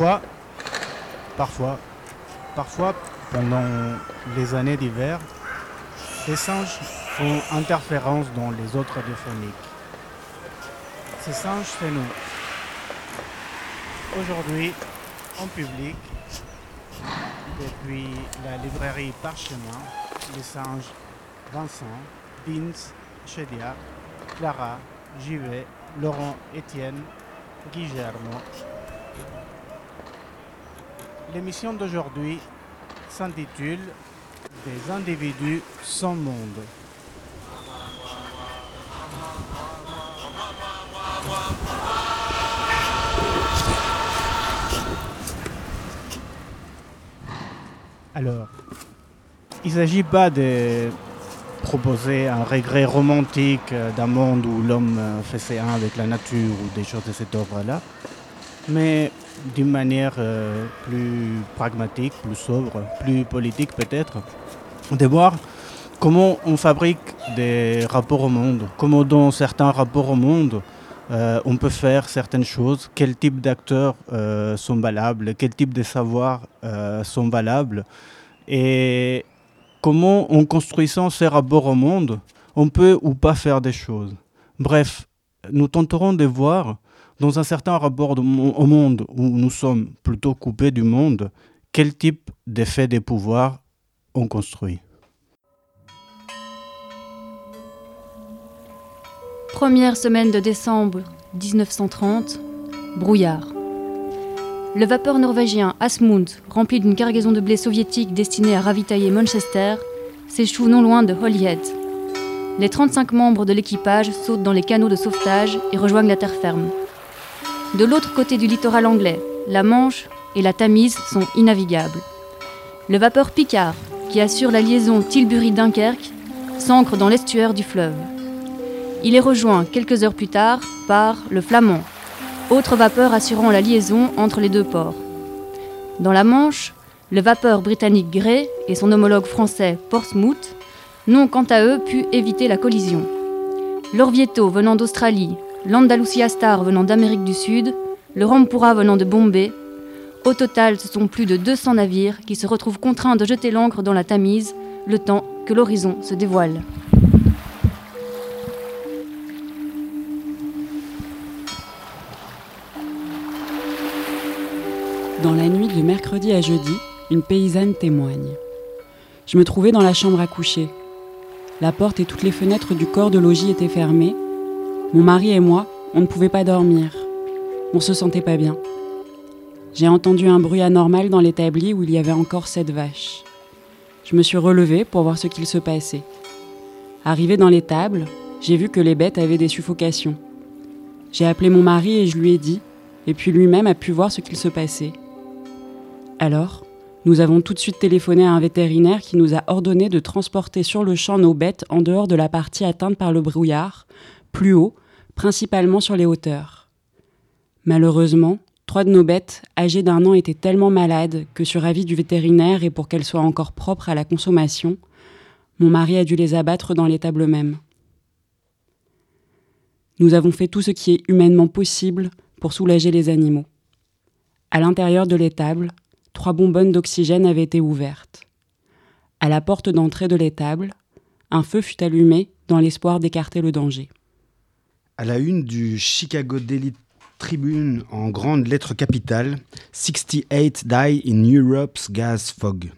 Parfois, parfois, parfois, pendant les années d'hiver, les singes font interférence dans les autres radiophoniques. Ces singes, c'est nous. Aujourd'hui, en public, depuis la librairie Parchemin, les singes Vincent, Vince, Chedia, Clara, Jivet, Laurent, Étienne, Guillermo. L'émission d'aujourd'hui s'intitule Des individus sans monde. Alors, il ne s'agit pas de proposer un regret romantique euh, d'un monde où l'homme euh, fait ses un avec la nature ou des choses de cet ordre-là, mais d'une manière euh, plus pragmatique, plus sobre, plus politique peut-être, de voir comment on fabrique des rapports au monde, comment dans certains rapports au monde, on peut faire certaines choses, quel type d'acteurs sont valables, quel type de savoirs sont valables. Et comment, en construisant ces rapports au monde, on peut ou pas faire des choses. Bref, nous tenterons de voir, dans un certain rapport au monde où nous sommes plutôt coupés du monde, quel type d'effet des pouvoirs on construit? Première semaine de décembre 1930, brouillard. Le vapeur norvégien Asmund, rempli d'une cargaison de blé soviétique destinée à ravitailler Manchester, s'échoue non loin de Holyhead. Les 35 membres de l'équipage sautent dans les canaux de sauvetage et rejoignent la terre ferme. De l'autre côté du littoral anglais, la Manche et la Tamise sont innavigables. Le vapeur Picard, qui assure la liaison Tilbury-Dunkerque, s'ancre dans l'estuaire du fleuve. Il est rejoint quelques heures plus tard par le Flamand, autre vapeur assurant la liaison entre les deux ports. Dans la Manche, le vapeur britannique Grey et son homologue français Portsmouth n'ont quant à eux pu éviter la collision. L'Orvieto venant d'Australie, l'Andalusia Star venant d'Amérique du Sud, le Rampura venant de Bombay, au total ce sont plus de 200 navires qui se retrouvent contraints de jeter l'ancre dans la Tamise le temps que l'horizon se dévoile. Dans la nuit de mercredi à jeudi, une paysanne témoigne. Je me trouvais dans la chambre à coucher. La porte et toutes les fenêtres du corps de logis étaient fermées. Mon mari et moi, on ne pouvait pas dormir. On se sentait pas bien. J'ai entendu un bruit anormal dans l'établi où il y avait encore sept vaches. Je me suis relevée pour voir ce qu'il se passait. Arrivé dans l'étable, j'ai vu que les bêtes avaient des suffocations. J'ai appelé mon mari et je lui ai dit, et puis lui-même a pu voir ce qu'il se passait. Alors, nous avons tout de suite téléphoné à un vétérinaire qui nous a ordonné de transporter sur le champ nos bêtes en dehors de la partie atteinte par le brouillard, plus haut, principalement sur les hauteurs. Malheureusement, trois de nos bêtes, âgées d'un an, étaient tellement malades que sur avis du vétérinaire et pour qu'elles soient encore propres à la consommation, mon mari a dû les abattre dans l'étable même. Nous avons fait tout ce qui est humainement possible pour soulager les animaux. À l'intérieur de l'étable, trois bonbonnes d'oxygène avaient été ouvertes. À la porte d'entrée de l'étable, un feu fut allumé dans l'espoir d'écarter le danger. À la une du Chicago Daily Tribune en grande lettre capitale, 68 die in Europe's gas fog.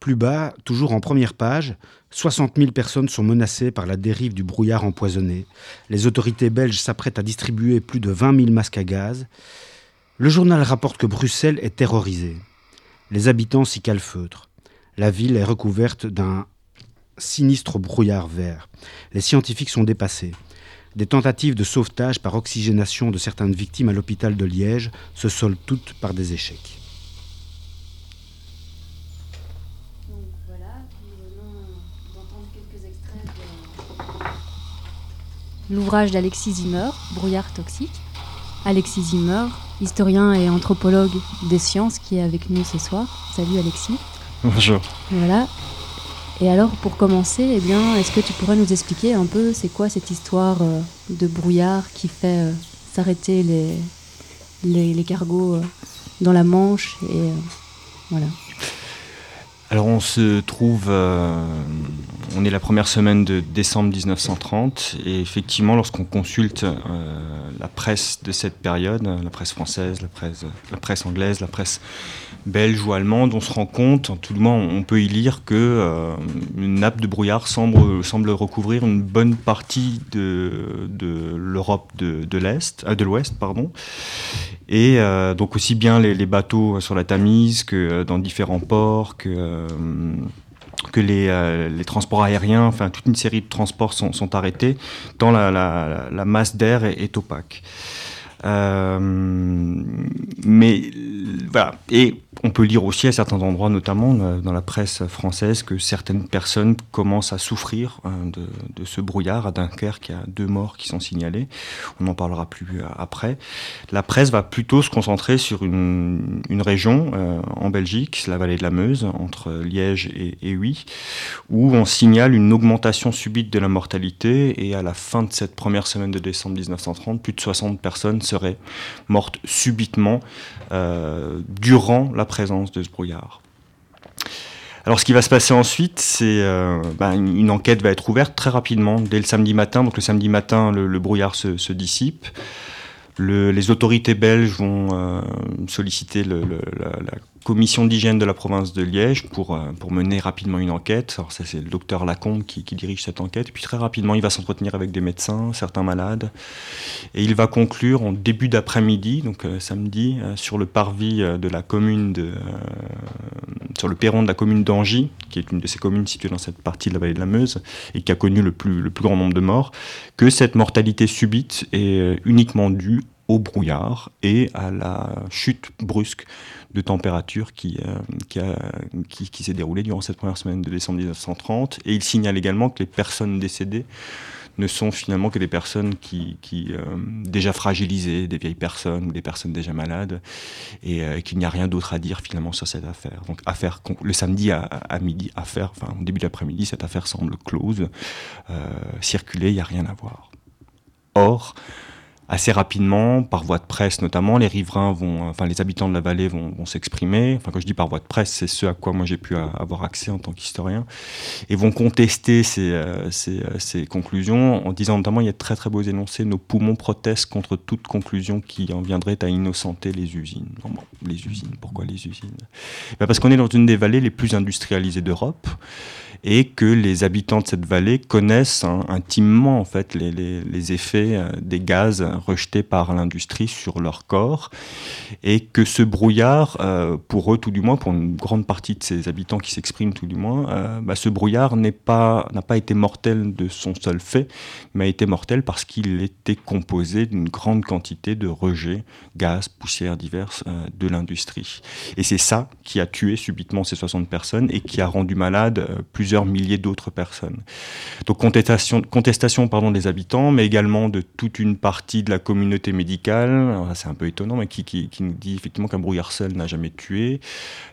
Plus bas, toujours en première page, 60 000 personnes sont menacées par la dérive du brouillard empoisonné. Les autorités belges s'apprêtent à distribuer plus de 20 000 masques à gaz. Le journal rapporte que Bruxelles est terrorisée. Les habitants s'y calfeutrent. La ville est recouverte d'un sinistre brouillard vert. Les scientifiques sont dépassés. Des tentatives de sauvetage par oxygénation de certaines victimes à l'hôpital de Liège se soldent toutes par des échecs. L'ouvrage d'Alexis Zimmer, Brouillard toxique. Alexis Zimmer, historien et anthropologue des sciences qui est avec nous ce soir. Salut Alexis. Bonjour. Voilà. Et alors pour commencer, eh bien, est-ce que tu pourrais nous expliquer un peu c'est quoi cette histoire euh, de brouillard qui fait euh, s'arrêter les, les, cargos euh, dans la Manche et voilà. Alors on se trouve, on est la première semaine de décembre 1930 et effectivement lorsqu'on consulte euh, la presse de cette période, la presse française, la presse, la presse anglaise, la presse belge ou allemande, on se rend compte, tout le moins on peut y lire que euh, une nappe de brouillard semble, recouvrir une bonne partie de, l'Europe de, l'Est, de l'Ouest, pardon, et donc aussi bien les, les, bateaux sur la Tamise que dans différents ports que euh, que les, les, transports aériens, enfin toute une série de transports sont, sont arrêtés, tant la, la, masse d'air est, opaque. Euh, mais voilà. Et on peut lire aussi à certains endroits, notamment euh, dans la presse française, que certaines personnes commencent à souffrir euh, de, ce brouillard. À Dunkerque, il y a deux morts qui sont signalés. On n'en parlera plus après. La presse va plutôt se concentrer sur une, région euh, en Belgique, la vallée de la Meuse, entre Liège et, et Huy, où on signale une augmentation subite de la mortalité. Et à la fin de cette première semaine de décembre 1930, plus de 60 personnes seraient mortes subitement euh, durant la présence de ce brouillard. Alors ce qui va se passer ensuite, c'est euh, ben, une enquête va être ouverte très rapidement, dès le samedi matin. Donc le samedi matin, le, brouillard se, dissipe. Le, les autorités belges vont euh, solliciter le, la, commission d'hygiène de la province de Liège pour, euh, mener rapidement une enquête. C'est le docteur Lacombe qui, dirige cette enquête. Et puis très rapidement il va s'entretenir avec des médecins, certains malades. Et il va conclure en début d'après-midi, donc euh, samedi, euh, sur le parvis de la commune de... Sur le perron de la commune d'Angy, qui est une de ces communes situées dans cette partie de la vallée de la Meuse et qui a connu le plus, le plus grand nombre de morts, que cette mortalité subite est uniquement due au brouillard et à la chute brusque de température qui, euh, qui, qui, s'est déroulée durant cette première semaine de décembre 1930. Et il signale également que les personnes décédées ne sont finalement que des personnes qui, qui euh, déjà fragilisées, des vieilles personnes ou des personnes déjà malades, et euh, qu'il n'y a rien d'autre à dire finalement sur cette affaire. Donc affaire le samedi à, midi, affaire, enfin au début d'après-midi, cette affaire semble close, euh, circuler, il n'y a rien à voir. Or, assez rapidement, par voie de presse notamment, les riverains vont, enfin les habitants de la vallée vont, vont s'exprimer. Enfin, quand je dis par voie de presse, c'est ce à quoi moi j'ai pu avoir accès en tant qu'historien, et vont contester ces, euh, ces, euh, ces, conclusions en disant notamment il y a de très très beaux énoncés nos poumons protestent contre toute conclusion qui en viendrait à innocenter les usines. Non, bon, les usines, pourquoi les usines? Ben Parce qu'on est dans une des vallées les plus industrialisées d'Europe et que les habitants de cette vallée connaissent intimement en fait les, les, les effets euh, des gaz rejetés par l'industrie sur leur corps et que ce brouillard euh, pour eux tout du moins pour une grande partie de ces habitants qui s'expriment tout du moins euh, bah, ce brouillard n'est pas n'a pas été mortel de son seul fait mais a été mortel parce qu'il était composé d'une grande quantité de rejets gaz poussières diverses de l'industrie. Et c'est ça qui a tué subitement ces 60 personnes et qui a rendu malade plus plusieurs milliers d'autres personnes. Donc contestation, contestation pardon, des habitants, mais également de toute une partie de la communauté médicale, c'est un peu étonnant, mais qui, nous dit effectivement qu'un brouillard seul n'a jamais tué,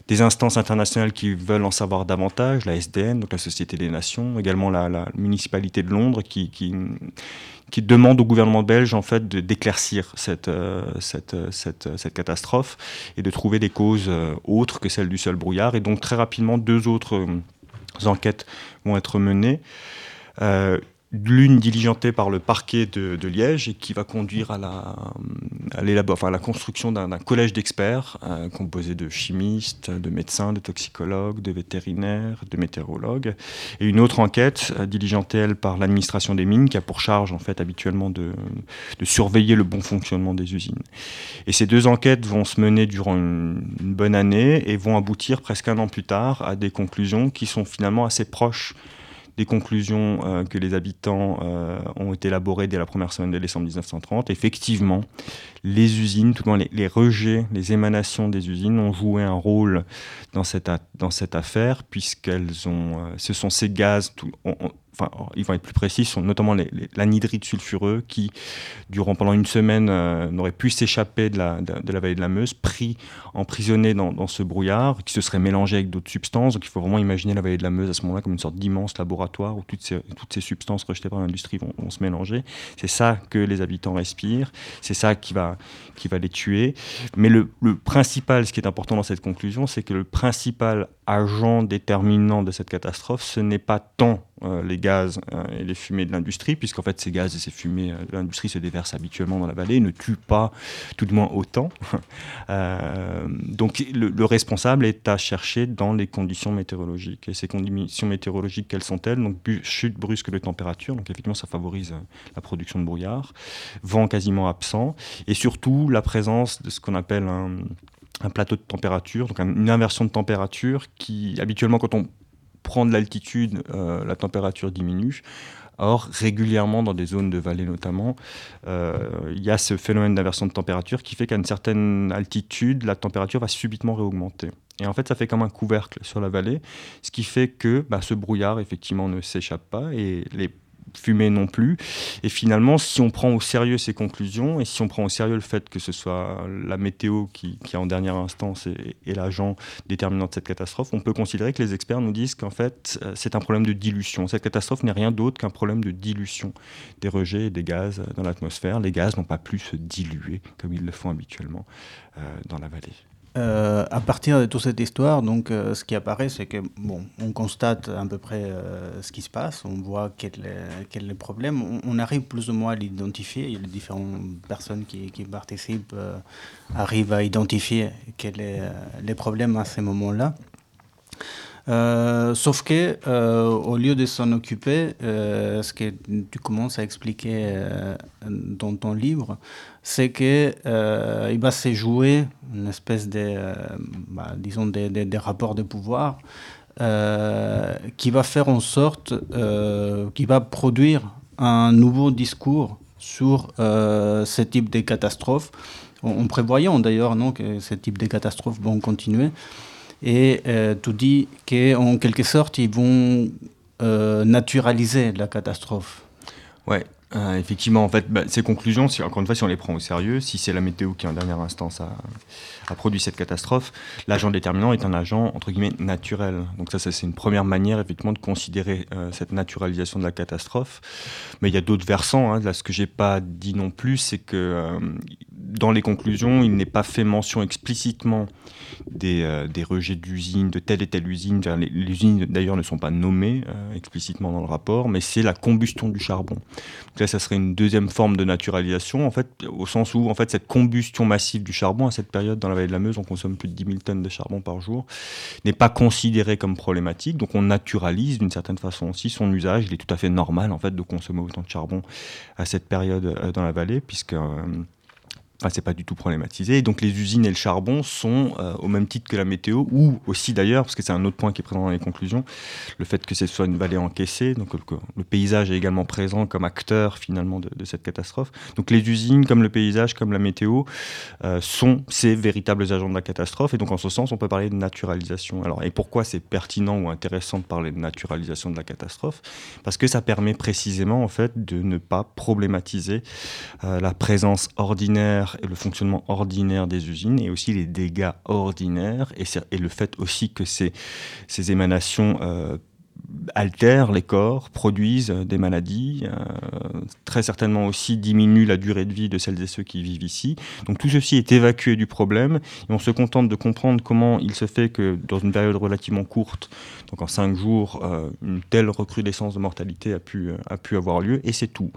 des instances internationales qui veulent en savoir davantage, la SDN, donc la Société des Nations, également la, municipalité de Londres qui, qui demande au gouvernement belge en fait d'éclaircir cette, euh, cette, cette, cette catastrophe et de trouver des causes euh, autres que celles du seul brouillard. Et donc très rapidement, deux autres euh, enquêtes vont être menées. Euh, l'une diligentée par le parquet de, Liège et qui va conduire à la, à enfin, à la construction d'un collège d'experts euh, composé de chimistes, de médecins, de toxicologues, de vétérinaires, de météorologues. Et une autre enquête euh, diligentée, par l'administration des mines qui a pour charge, en fait, habituellement de, surveiller le bon fonctionnement des usines. Et ces deux enquêtes vont se mener durant une bonne année et vont aboutir presque un an plus tard à des conclusions qui sont finalement assez proches des conclusions euh, que les habitants euh, ont élaborées dès la première semaine de décembre 1930. Effectivement, les usines, tout le les, les, rejets, les émanations des usines ont joué un rôle dans cette, dans cette affaire, puisqu'elles ont, euh, ce sont ces gaz, enfin, ils vont être plus précis, sont notamment l'anhydrite sulfureux qui, durant pendant une semaine, euh, n'aurait pu s'échapper de la, de, la vallée de la Meuse, pris, emprisonné dans, ce brouillard, qui se serait mélangé avec d'autres substances. Donc il faut vraiment imaginer la vallée de la Meuse à ce moment-là comme une sorte d'immense laboratoire où toutes ces, toutes ces substances rejetées par l'industrie vont, se mélanger. C'est ça que les habitants respirent, c'est ça qui va, qui va les tuer. Mais le, principal, ce qui est important dans cette conclusion, c'est que le principal agent déterminant de cette catastrophe, ce n'est pas tant euh, les gaz euh, et les fumées de l'industrie, puisqu'en fait ces gaz et ces fumées euh, l'industrie se déversent habituellement dans la vallée, ne tuent pas tout de moins autant. donc le, responsable est à chercher dans les conditions météorologiques. Et ces conditions météorologiques, quelles sont-elles? Donc chute brusque de température, donc effectivement ça favorise la production de brouillard, vent quasiment absent, et surtout la présence de ce qu'on appelle un plateau de température, donc une inversion de température qui, habituellement, quand on prend de l'altitude, euh, la température diminue. Or, régulièrement, dans des zones de vallée notamment, euh, il y a ce phénomène d'inversion de température qui fait qu'à une certaine altitude, la température va subitement réaugmenter. Et en fait, ça fait comme un couvercle sur la vallée, ce qui fait que bah, ce brouillard, effectivement, ne s'échappe pas et les fumer non plus. Et finalement, si on prend au sérieux ces conclusions et si on prend au sérieux le fait que ce soit la météo qui, qui en dernière instance est, l'agent déterminant de cette catastrophe, on peut considérer que les experts nous disent qu'en fait, euh, c'est un problème de dilution. Cette catastrophe n'est rien d'autre qu'un problème de dilution des rejets et des gaz dans l'atmosphère. Les gaz n'ont pas pu se diluer comme ils le font habituellement euh, dans la vallée. Euh, à partir de toute cette histoire, donc, euh, ce qui apparaît, c'est que bon, on constate à peu près euh, ce qui se passe, on voit quel est, quel est le problème, on, arrive plus ou moins à l'identifier. Les différentes personnes qui, qui participent arrivent à identifier quels sont les problèmes à ce moment-là. sauf que, au lieu de s'en occuper, ce que tu commences à expliquer dans ton livre, c'est qu'il euh, il va se jouer une espèce de, euh, bah, disons, des de, rapports de pouvoir euh, qui va faire en sorte, qui va produire un nouveau discours sur ce type de catastrophes, en, prévoyant d'ailleurs non, que ce type de catastrophes vont continuer. Et tout dit qu'en quelque sorte, ils vont naturaliser la catastrophe. Ouais, euh, effectivement, en fait, bah, ces conclusions, si, encore une fois, si on les prend au sérieux, si c'est la météo qui, en dernière instance, a, produit cette catastrophe, l'agent déterminant est un agent, entre guillemets, naturel. Donc ça, c'est une première manière, effectivement, de considérer euh, cette naturalisation de la catastrophe. Mais il y a d'autres versants. Hein. Là, ce que j'ai pas dit non plus, c'est que euh, dans les conclusions, il n'est pas fait mention explicitement des, des rejets d'usines, de telle et telle usine. Les, usines, d'ailleurs, ne sont pas nommées explicitement dans le rapport, mais c'est la combustion du charbon ça serait une deuxième forme de naturalisation, en fait, au sens où, en fait, cette combustion massive du charbon, à cette période, dans la vallée de la Meuse, on consomme plus de 10 000 tonnes de charbon par jour, n'est pas considérée comme problématique. Donc, on naturalise d'une certaine façon aussi son usage. Il est tout à fait normal, en fait, de consommer autant de charbon à cette période euh, dans la vallée, puisque euh, Enfin, c'est pas du tout problématisé. donc les usines et le charbon sont euh, au même titre que la météo, ou aussi d'ailleurs, parce que c'est un autre point qui est présent dans les conclusions, le fait que ce soit une vallée encaissée, donc le, paysage est également présent comme acteur finalement de, cette catastrophe. Donc les usines, comme le paysage, comme la météo, euh, sont ces véritables agents de la catastrophe. Et donc en ce sens, on peut parler de naturalisation. Alors, et pourquoi c'est pertinent ou intéressant de parler de naturalisation de la catastrophe? Parce que ça permet précisément en fait de ne pas problématiser euh, la présence ordinaire et le fonctionnement ordinaire des usines et aussi les dégâts ordinaires et, le fait aussi que ces, émanations euh, altèrent les corps, produisent des maladies, euh, très certainement aussi diminuent la durée de vie de celles et ceux qui vivent ici. Donc tout ceci est évacué du problème et on se contente de comprendre comment il se fait que dans une période relativement courte, donc en cinq jours, euh, une telle recrudescence de mortalité a pu avoir lieu et c'est tout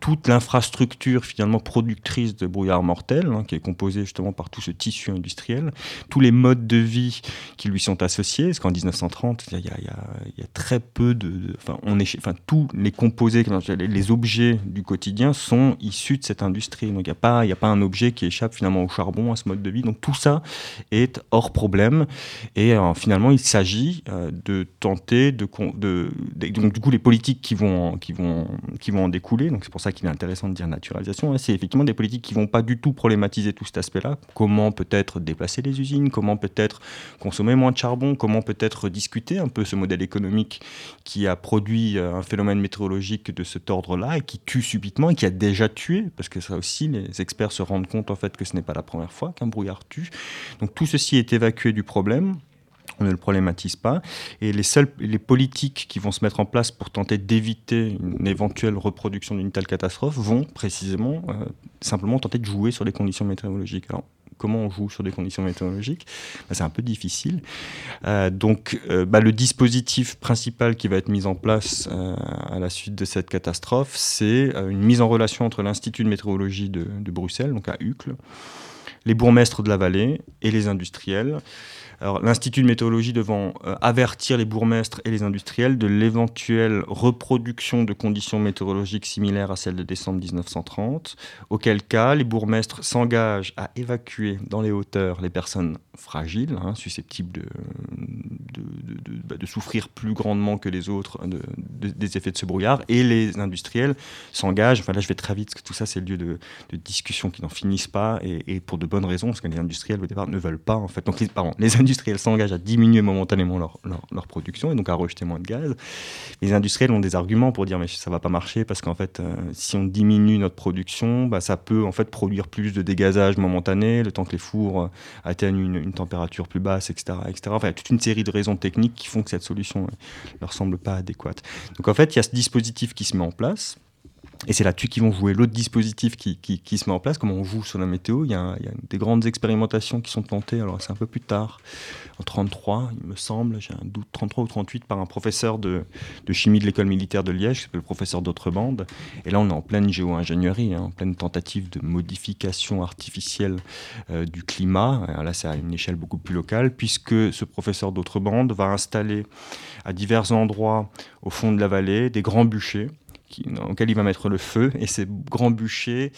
toute l'infrastructure finalement productrice de brouillard mortel, hein, qui est composée justement par tout ce tissu industriel, tous les modes de vie qui lui sont associés, parce qu'en 1930, il y, a, très peu de... enfin, tous les composés, les objets du quotidien sont issus de cette industrie. Donc il n'y a, pas, a pas un objet qui échappe finalement au charbon, à ce mode de vie. Donc tout ça est hors problème. Et euh, finalement, il s'agit euh, de tenter de, de, Donc du coup, les politiques qui vont, qui vont, qui vont en découler, donc c'est pour ça qu'il est intéressant de dire naturalisation, hein. c'est effectivement des politiques qui vont pas du tout problématiser tout cet aspect-là. Comment peut-être déplacer les usines, comment peut-être consommer moins de charbon, comment peut-être discuter un peu ce modèle économique qui a produit euh, un phénomène météorologique de cet ordre-là et qui tue subitement et qui a déjà tué, parce que ça aussi, les experts se rendent compte en fait que ce n'est pas la première fois qu'un brouillard tue. Donc tout ceci est évacué du problème on ne le problématise pas. Et les politiques qui vont se mettre en place pour tenter d'éviter une éventuelle reproduction d'une telle catastrophe vont précisément euh, simplement tenter de jouer sur les conditions météorologiques. Alors, comment on joue sur des conditions météorologiques? Bah, C'est un peu difficile. Euh, donc, euh, bah, le dispositif principal qui va être mis en place à la suite de cette catastrophe, c'est une mise en relation entre l'Institut de météorologie de, de Bruxelles, donc à Uccle, les bourgmestres de la vallée et les industriels. L'Institut de météorologie devant euh, avertir les bourgmestres et les industriels de l'éventuelle reproduction de conditions météorologiques similaires à celles de décembre 1930, auquel cas les bourgmestres s'engagent à évacuer dans les hauteurs les personnes fragiles, hein, susceptibles de, bah, de, souffrir plus grandement que les autres des effets de ce brouillard, et les industriels s'engagent, enfin là je vais très vite, parce que tout ça c'est le lieu de, discussion qui n'en finissent pas, et, pour de bonnes raisons, parce que les industriels au départ ne veulent pas en fait. Donc pardon, les s'engagent à diminuer momentanément leur, leur, production et donc à rejeter moins de gaz. Les industriels ont des arguments pour dire mais ça va pas marcher parce qu'en fait euh, si on diminue notre production, bah, ça peut en fait produire plus de dégazage momentané, le temps que les fours euh, atteignent une, température plus basse, etc., etc. Enfin, il y a toute une série de raisons techniques qui font que cette solution ne euh, leur semble pas adéquate. Donc en fait, il y a ce dispositif qui se met en place et c'est là-dessus qu'ils vont jouer l'autre dispositif qui, qui, se met en place, comment on joue sur la météo. Il y, a, des grandes expérimentations qui sont tentées, alors c'est un peu plus tard, en 33, il me semble, j'ai un doute, 33 ou 38, par un professeur de, de chimie de l'école militaire de Liège, qui s'appelle le professeur d'Autrebande. Et là, on est en pleine géo-ingénierie, hein, en pleine tentative de modification artificielle euh, du climat. là, c'est à une échelle beaucoup plus locale, puisque ce professeur d'Autrebande va installer à divers endroits au fond de la vallée des grands bûchers qui, auquel il va mettre le feu. Et ces grands bûchers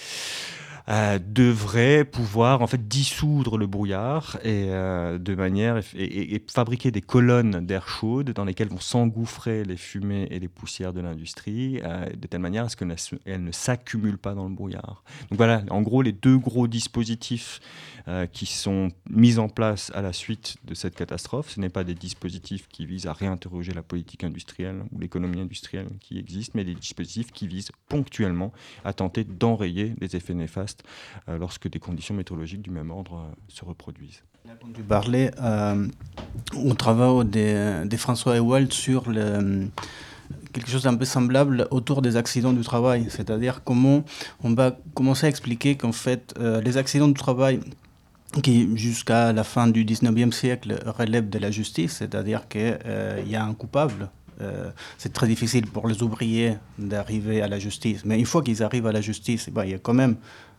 euh, devraient pouvoir en fait dissoudre le brouillard et euh, de manière et, fabriquer des colonnes d'air chaude dans lesquelles vont s'engouffrer les fumées et les poussières de l'industrie euh, de telle manière à ce qu'elles ne s'accumulent pas dans le brouillard. Donc voilà, en gros les deux gros dispositifs euh, qui sont mises en place à la suite de cette catastrophe. Ce n'est pas des dispositifs qui visent à réinterroger la politique industrielle ou l'économie industrielle qui existe, mais des dispositifs qui visent ponctuellement à tenter d'enrayer les effets néfastes euh, lorsque des conditions météorologiques du même ordre euh, se reproduisent. Tu parlais au travail des, des François Ewald sur quelque chose d'un peu semblable autour des accidents du travail, c'est-à-dire comment on va commencer à expliquer qu'en fait les accidents du travail qui jusqu'à la fin du 19e siècle relève de la justice, c'est-à-dire qu'il euh, y a un coupable. Euh, c'est très difficile pour les ouvriers d'arriver à la justice, mais une fois qu'ils arrivent à la justice, il y a quand même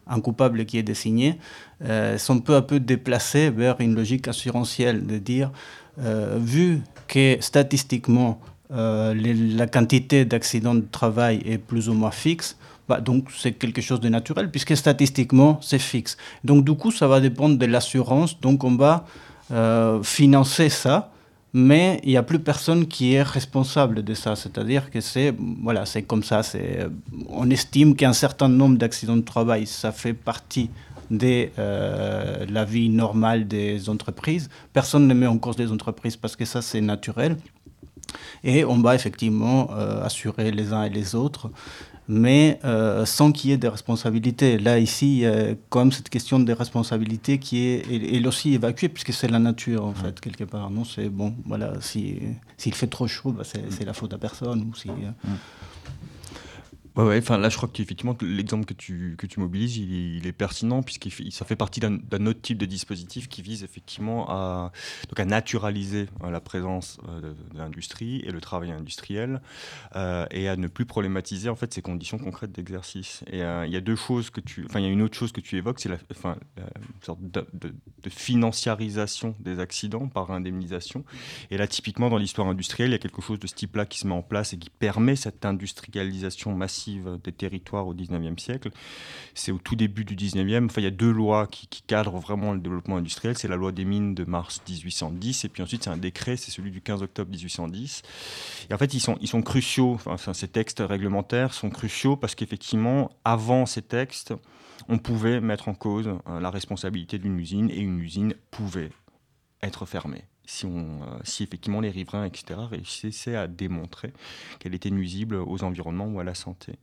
un coupable qui est désigné, euh, sont peu à peu déplacés vers une logique assurantielle de dire, euh, vu que statistiquement la quantité d'accidents de travail est plus ou moins fixe, bah, donc c'est quelque chose de naturel, puisque statistiquement, c'est fixe. Donc du coup, ça va dépendre de l'assurance, donc on va euh, financer ça, mais il n'y a plus personne qui est responsable de ça. C'est-à-dire que c'est voilà, c'est comme ça. On estime qu'un certain nombre d'accidents de travail, ça fait partie de euh, la vie normale des entreprises. Personne ne met en cause des entreprises parce que ça, c'est naturel. Et on va effectivement euh, assurer les uns et les autres mais euh, sans qu'il y ait des responsabilités. Là, ici, il y a quand même cette question des responsabilités qui est elle, aussi évacuée, puisque c'est la nature, en fait, quelque part. Non, c'est bon, voilà, s'il fait trop chaud, bah, c'est la faute à personne. Ou si, euh, Ouais, enfin là je crois qu'effectivement l'exemple que tu, que tu mobilises il est, pertinent puisque ça fait partie d'un autre type de dispositif qui vise effectivement à, donc à naturaliser euh, la présence euh, de, l'industrie et le travail industriel euh, et à ne plus problématiser en fait ces conditions concrètes d'exercice. Et il y a deux choses que tu, enfin il y a une autre chose que tu évoques, c'est la, enfin, sorte de, financiarisation des accidents par indemnisation. Et là typiquement dans l'histoire industrielle il y a quelque chose de ce type-là qui se met en place et qui permet cette industrialisation massive des territoires au 19e siècle. C'est au tout début du 19e. Enfin, il y a deux lois qui, cadrent vraiment le développement industriel. C'est la loi des mines de mars 1810 et puis ensuite c'est un décret, c'est celui du 15 octobre 1810. Et en fait, ils sont, ils sont cruciaux. Enfin, ces textes réglementaires sont cruciaux parce qu'effectivement, avant ces textes, on pouvait mettre en cause euh, la responsabilité d'une usine et une usine pouvait être fermée euh, si effectivement les riverains, etc., réussissaient à démontrer qu'elle était nuisible aux environnements ou à la santé.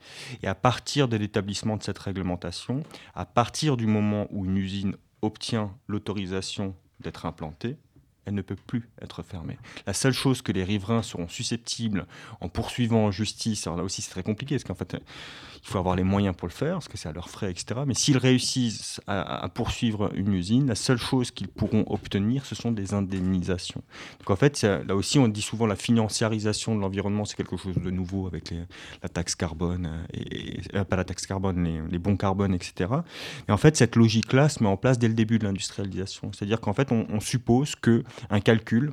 Et à partir de l'établissement de cette réglementation, à partir du moment où une usine obtient l'autorisation d'être implantée, ne peut plus être fermée. La seule chose que les riverains seront susceptibles, en poursuivant en justice, alors là aussi c'est très compliqué, parce qu'en fait, il faut avoir les moyens pour le faire, parce que c'est à leurs frais, etc. Mais s'ils réussissent à, poursuivre une usine, la seule chose qu'ils pourront obtenir, ce sont des indemnisations. Donc en fait, là aussi, on dit souvent la financiarisation de l'environnement, c'est quelque chose de nouveau avec la taxe carbone, euh, euh, pas la taxe carbone, les, bons carbone, etc. Et en fait, cette logique-là se met en place dès le début de l'industrialisation. C'est-à-dire qu'en fait, on, suppose qu'un calcul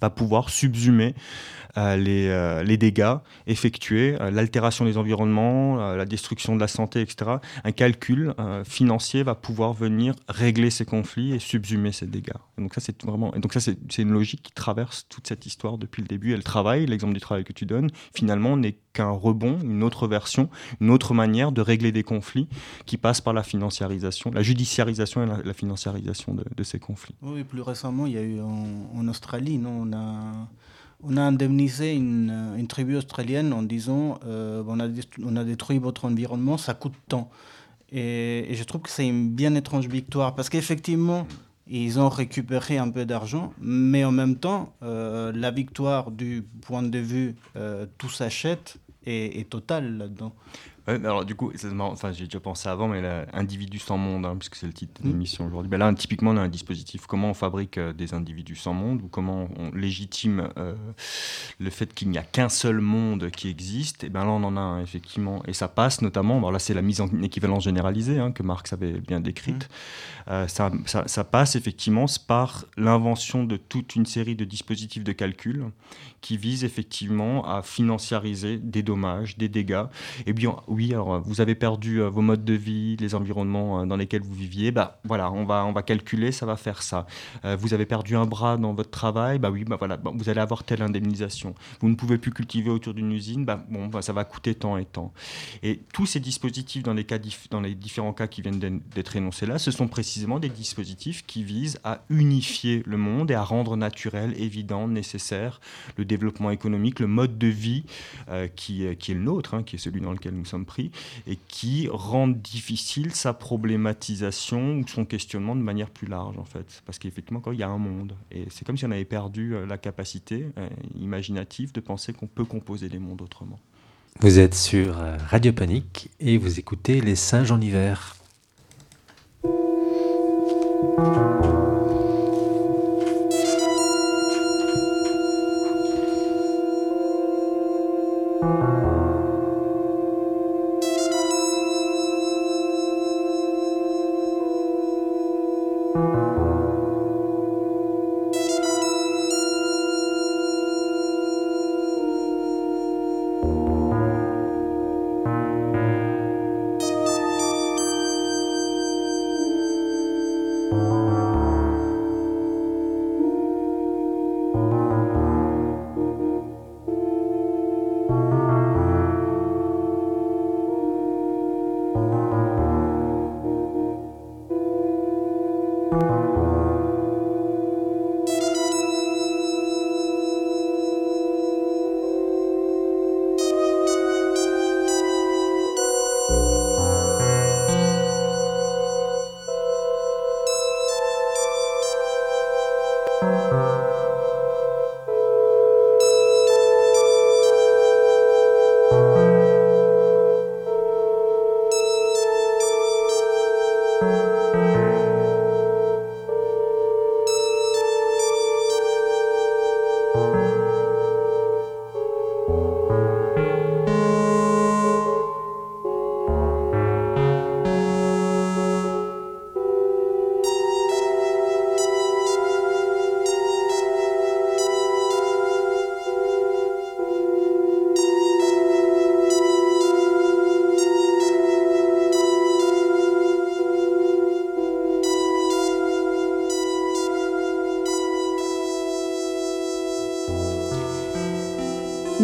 va pouvoir subsumer euh, les, euh, les, dégâts effectués, euh, l'altération des environnements, la destruction de la santé, etc. Un calcul financier va pouvoir venir régler ces conflits et subsumer ces dégâts. Et donc ça, c'est vraiment, et donc ça, c'est une logique qui traverse toute cette histoire depuis le début. Et le travail, l'exemple du travail que tu donnes, finalement, n'est qu'un rebond, une autre version, une autre manière de régler des conflits qui passe par la financiarisation, la judiciarisation et la, financiarisation de, ces conflits. Oui, plus récemment, il y a eu en, Australie, non on a, on a indemnisé une, une tribu australienne en disant euh, on, a, on a détruit votre environnement, ça coûte tant. Et, je trouve que c'est une bien étrange victoire parce qu'effectivement, ils ont récupéré un peu d'argent, mais en même temps, euh, la victoire du point de vue euh, tout s'achète est, est totale là-dedans alors du coup, enfin, j'ai déjà pensé avant, mais l'individu sans monde, hein, puisque c'est le titre de mm. l'émission aujourd'hui. Ben là, typiquement, on a un dispositif. Comment on fabrique euh, des individus sans monde ou comment on légitime euh, le fait qu'il n'y a qu'un seul monde qui existe? Et ben là, on en a un, effectivement. Et ça passe notamment, alors là, c'est la mise en équivalence généralisée hein, que Marx avait bien décrite. Mm. Euh, ça, ça, ça, passe effectivement par l'invention de toute une série de dispositifs de calcul qui visent effectivement à financiariser des dommages, des dégâts. Et bien, oui, alors vous avez perdu euh, vos modes de vie, les environnements euh, dans lesquels vous viviez, bah voilà, on va, on va calculer, ça va faire ça. Euh, vous avez perdu un bras dans votre travail, bah oui, bah voilà, vous allez avoir telle indemnisation. Vous ne pouvez plus cultiver autour d'une usine, bah bon, bah, ça va coûter tant et tant. Et tous ces dispositifs dans les, cas dans les différents cas qui viennent d'être énoncés là, ce sont précisément des dispositifs qui visent à unifier le monde et à rendre naturel, évident, nécessaire le développement économique, le mode de vie qui, qui est le nôtre, hein, qui est celui dans lequel nous sommes pris, et qui rendent difficile sa problématisation ou son questionnement de manière plus large, en fait. Parce qu'effectivement, il y a un monde. Et c'est comme si on avait perdu euh, la capacité euh, imaginative de penser qu'on peut composer les mondes autrement. Vous êtes sur euh, Radio Panique et vous écoutez Les Singes en hiver. Música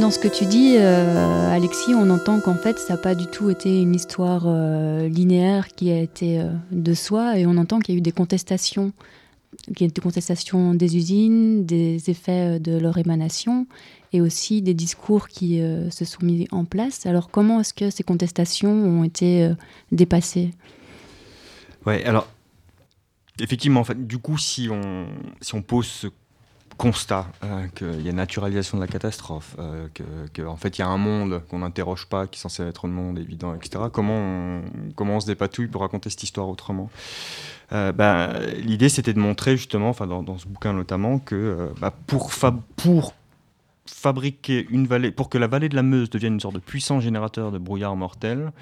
Dans ce que tu dis, euh, Alexis, on entend qu'en fait, ça n'a pas du tout été une histoire euh, linéaire qui a été euh, de soi, et on entend qu'il y a eu des contestations, qu'il y a eu des contestations des usines, des effets de leur émanation, et aussi des discours qui se sont mis en place. Alors, comment est-ce que ces contestations ont été dépassées? Ouais, alors effectivement, en fait, du coup, si on, si on pose ce constat qu'il y a naturalisation de la catastrophe, qu'en en fait il y a un monde qu'on n'interroge pas, qui est censé être un monde évident, etc. Comment on, comment on se dépatouille pour raconter cette histoire autrement? Ben, L'idée c'était de montrer justement, dans, dans, ce bouquin notamment, que bah, pour, pour fabriquer une vallée, pour que la vallée de la Meuse devienne une sorte de puissant générateur de brouillard mortel,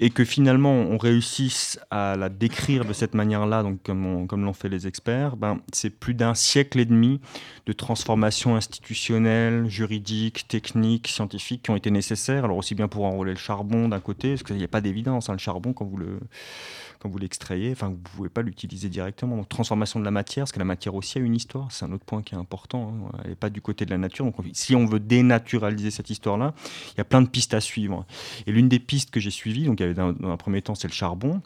et que finalement on réussisse à la décrire de cette manière-là, donc comme, l'ont fait les experts, ben, c'est plus d'un siècle et demi de transformations institutionnelles, juridiques, techniques, scientifiques qui ont été nécessaires. Alors aussi bien pour enrôler le charbon d'un côté, parce qu'il n'y a pas d'évidence, hein, le charbon quand vous le quand vous l'extrayez, enfin, vous ne pouvez pas l'utiliser directement. Transformation de la matière, parce que la matière aussi a une histoire, c'est un autre point qui est important. Hein. Elle n'est pas du côté de la nature. Donc, si on veut dénaturaliser cette histoire-là, il y a plein de pistes à suivre. Et l'une des pistes que j'ai suivies, donc, il y avait dans un premier temps, c'est le charbon.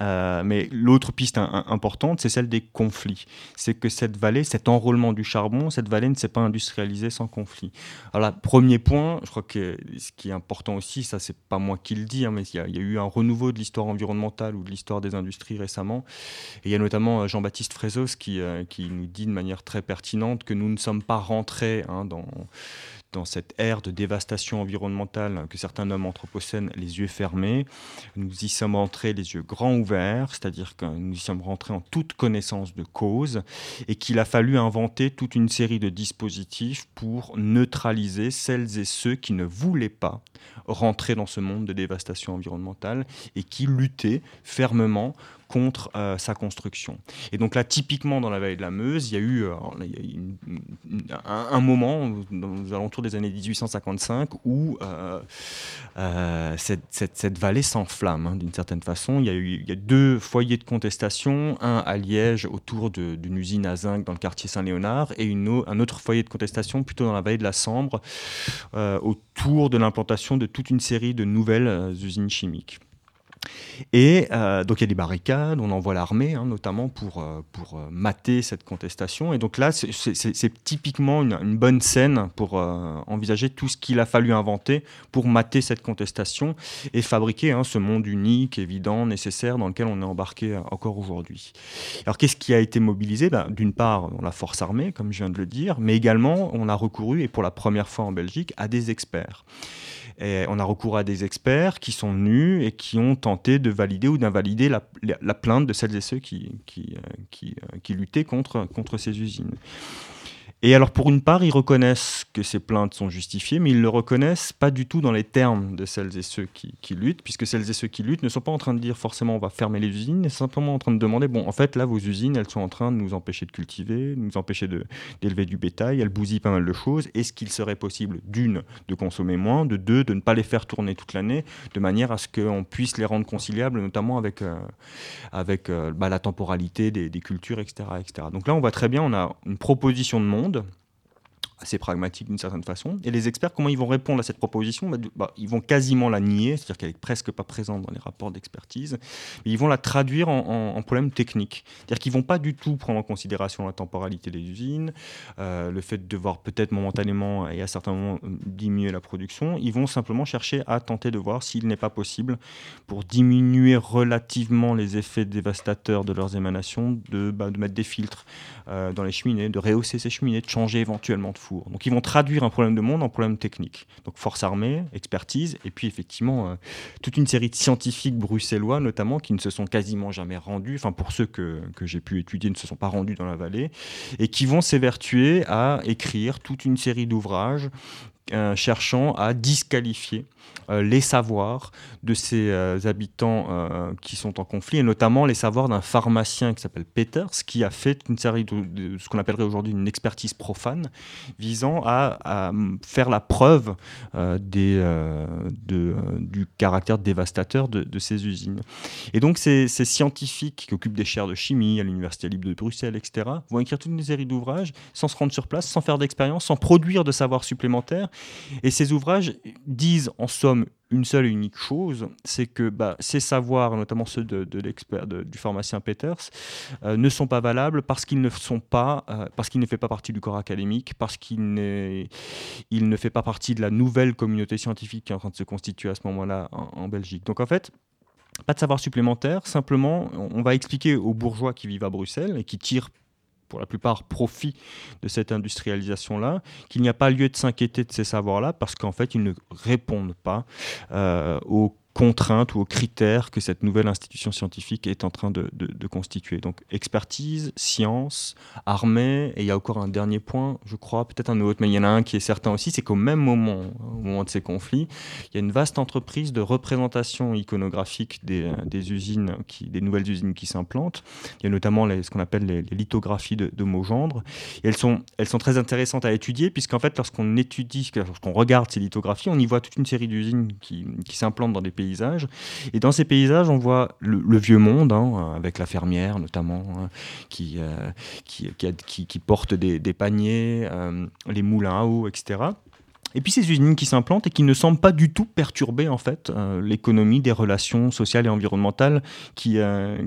Euh, mais l'autre piste importante, c'est celle des conflits. C'est que cette vallée, cet enrôlement du charbon, cette vallée ne s'est pas industrialisée sans conflit. Alors, premier point, je crois que ce qui est important aussi, ça, c'est pas moi qui le dis, hein, mais il y, a, eu un renouveau de l'histoire environnementale ou de l'histoire des industries récemment. Et il y a notamment euh, Jean-Baptiste Frézos qui, euh, qui, nous dit de manière très pertinente que nous ne sommes pas rentrés hein, dans dans cette ère de dévastation environnementale que certains nomment anthropocène, les yeux fermés. Nous y sommes rentrés les yeux grands ouverts, c'est-à-dire que nous y sommes rentrés en toute connaissance de cause et qu'il a fallu inventer toute une série de dispositifs pour neutraliser celles et ceux qui ne voulaient pas rentrer dans ce monde de dévastation environnementale et qui luttaient fermement contre euh, sa construction. Et donc là, typiquement dans la vallée de la Meuse, il y a eu, euh, un, moment, aux alentours des années 1855, où euh, cette, vallée s'enflamme hein, d'une certaine façon. Il y, a eu, deux foyers de contestation, un à Liège autour d'une usine à zinc dans le quartier Saint-Léonard, et une, un autre foyer de contestation plutôt dans la vallée de la Sambre, autour de l'implantation de toute une série de nouvelles usines chimiques. Et euh, donc il y a des barricades, on envoie l'armée hein, notamment pour, euh, pour euh, mater cette contestation. Et donc là, c'est typiquement une, bonne scène pour envisager tout ce qu'il a fallu inventer pour mater cette contestation et fabriquer hein, ce monde unique, évident, nécessaire dans lequel on est embarqué encore aujourd'hui. Alors qu'est-ce qui a été mobilisé? Ben, D'une part, la force armée, comme je viens de le dire, mais également on a recouru, et pour la première fois en Belgique, à des experts on a recours à des experts qui sont venus et qui ont tenté de valider ou d'invalider la, plainte de celles et ceux qui, qui, euh, euh, qui luttaient contre, contre ces usines. Et alors, pour une part, ils reconnaissent que ces plaintes sont justifiées, mais ils ne le reconnaissent pas du tout dans les termes de celles et ceux qui, luttent, puisque celles et ceux qui luttent ne sont pas en train de dire forcément on va fermer les usines, sont simplement en train de demander bon, en fait, là, vos usines, elles sont en train de nous empêcher de cultiver, de nous empêcher d'élever du bétail, elles bousillent pas mal de choses. Est-ce qu'il serait possible, d'une, de consommer moins, de deux, de ne pas les faire tourner toute l'année, de manière à ce qu'on puisse les rendre conciliables, notamment avec, euh, avec euh, bah, la temporalité des, des cultures, etc., etc. Donc là, on voit très bien, on a une proposition de monde Runde. Assez pragmatique d'une certaine façon. Et les experts, comment ils vont répondre à cette proposition? Bah, bah, Ils vont quasiment la nier, c'est-à-dire qu'elle est presque pas présente dans les rapports d'expertise, ils vont la traduire en, problème technique. C'est-à-dire qu'ils vont pas du tout prendre en considération la temporalité des usines, euh, le fait de devoir peut-être momentanément et à certains moments diminuer la production. Ils vont simplement chercher à tenter de voir s'il n'est pas possible, pour diminuer relativement les effets dévastateurs de leurs émanations, de, bah, mettre des filtres euh, dans les cheminées, de rehausser ces cheminées, de changer éventuellement de four donc ils vont traduire un problème de monde en problème technique. Donc force armée, expertise, et puis effectivement euh, toute une série de scientifiques bruxellois notamment qui ne se sont quasiment jamais rendus, enfin pour ceux que, j'ai pu étudier ne se sont pas rendus dans la vallée, et qui vont s'évertuer à écrire toute une série d'ouvrages euh, cherchant à disqualifier les savoirs de ces euh, habitants qui sont en conflit, et notamment les savoirs d'un pharmacien qui s'appelle Peters, qui a fait une série de, ce qu'on appellerait aujourd'hui une expertise profane, visant à, faire la preuve des, de, du caractère dévastateur de, ces usines. Et donc ces, ces, scientifiques qui occupent des chaires de chimie à l'Université libre de Bruxelles, etc., vont écrire toute une série d'ouvrages sans se rendre sur place, sans faire d'expérience, sans produire de savoir supplémentaire, et ces ouvrages disent en somme une seule et unique chose, c'est que bah, ces savoirs, notamment ceux de, l'expert du pharmacien Peters, euh, ne sont pas valables parce qu'ils ne sont pas, euh, parce qu'il ne fait pas partie du corps académique, parce qu'il il ne fait pas partie de la nouvelle communauté scientifique qui est en train de se constituer à ce moment-là en, Belgique. Donc en fait, pas de savoir supplémentaire, simplement on va expliquer aux bourgeois qui vivent à Bruxelles et qui tirent pour la plupart profit de cette industrialisation-là, qu'il n'y a pas lieu de s'inquiéter de ces savoirs-là parce qu'en fait, ils ne répondent pas aux contraintes ou aux critères que cette nouvelle institution scientifique est en train de, constituer. Donc expertise, science, armée, et il y a encore un dernier point, je crois, peut-être un autre, mais il y en a un qui est certain aussi, c'est qu'au même moment, au moment de ces conflits, il y a une vaste entreprise de représentation iconographique des, usines, des nouvelles usines qui s'implantent. Il y a notamment ce qu'on appelle les, lithographies de, de elles sont, très intéressantes à étudier, puisqu'en fait, lorsqu'on étudie, lorsqu'on regarde ces lithographies, on y voit toute une série d'usines qui s'implantent dans des pays Et dans ces paysages, on voit le, vieux monde, hein, avec la fermière notamment, hein, qui, euh, qui, qui, porte des, paniers, euh, les moulins à eau, etc. Et puis ces usines qui s'implantent et qui ne semblent pas du tout perturber en fait euh, l'économie des relations sociales et environnementales qui,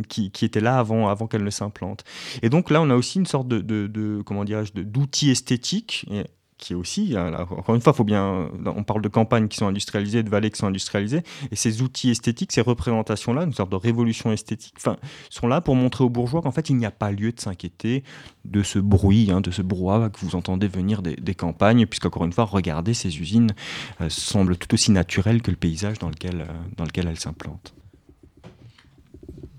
qui, étaient là avant, avant qu'elles ne s'implantent. Et donc là, on a aussi une sorte de, comment dirais-je, d'outils esthétiques qui est aussi, hein, encore une fois, faut bien, on parle de campagnes qui sont industrialisées, de vallées qui sont industrialisées, et ces outils esthétiques, ces représentations-là, une sorte de révolution esthétique, sont là pour montrer aux bourgeois qu'en fait, il n'y a pas lieu de s'inquiéter de ce bruit, hein, de ce brouhaha que vous entendez venir des, campagnes, puisqu'encore une fois, regardez ces usines euh, semblent tout aussi naturelles que le paysage dans lequel, euh, dans lequel elles s'implantent.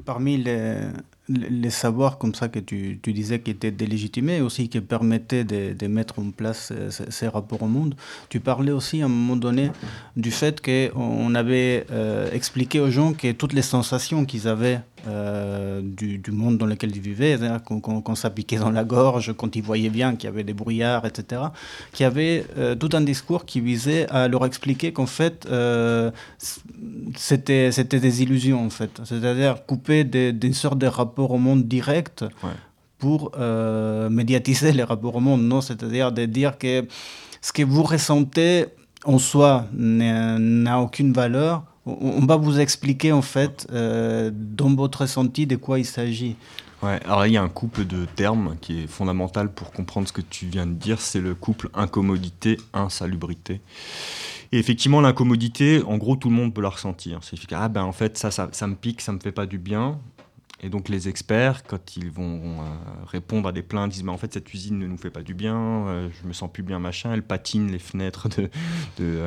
Parmi les, les savoirs comme ça que tu, tu, disais qui étaient délégitimés aussi qui permettaient de, de mettre en place ces, rapports au monde. Tu parlais aussi à un moment donné du fait qu'on avait euh, expliqué aux gens que toutes les sensations qu'ils avaient euh, du, du, monde dans lequel ils vivaient, qu'on s'appliquait dans la gorge, quand ils voyaient bien qu'il y avait des brouillards, etc., qu'il y avait euh, tout un discours qui visait à leur expliquer qu'en fait, c'était des illusions, en fait. C'est-à-dire couper d'une sorte de rapport rapport au monde direct pour euh, médiatiser les rapports au monde, non C'est-à-dire de dire que ce que vous ressentez en soi n'a aucune valeur. On va vous expliquer en fait euh, dans votre ressenti de quoi il s'agit. Ouais, alors il y a un couple de termes qui est fondamental pour comprendre ce que tu viens de dire, c'est le couple incommodité-insalubrité. Et effectivement, l'incommodité, en gros, tout le monde peut la ressentir. C'est ah ben en fait ça, ça, ça me pique, ça me fait pas du bien. Et donc les experts, quand ils vont euh, répondre à des plaintes, disent mais en fait cette usine ne nous fait pas du bien, euh, je me sens plus bien machin, elle patine les fenêtres de, de,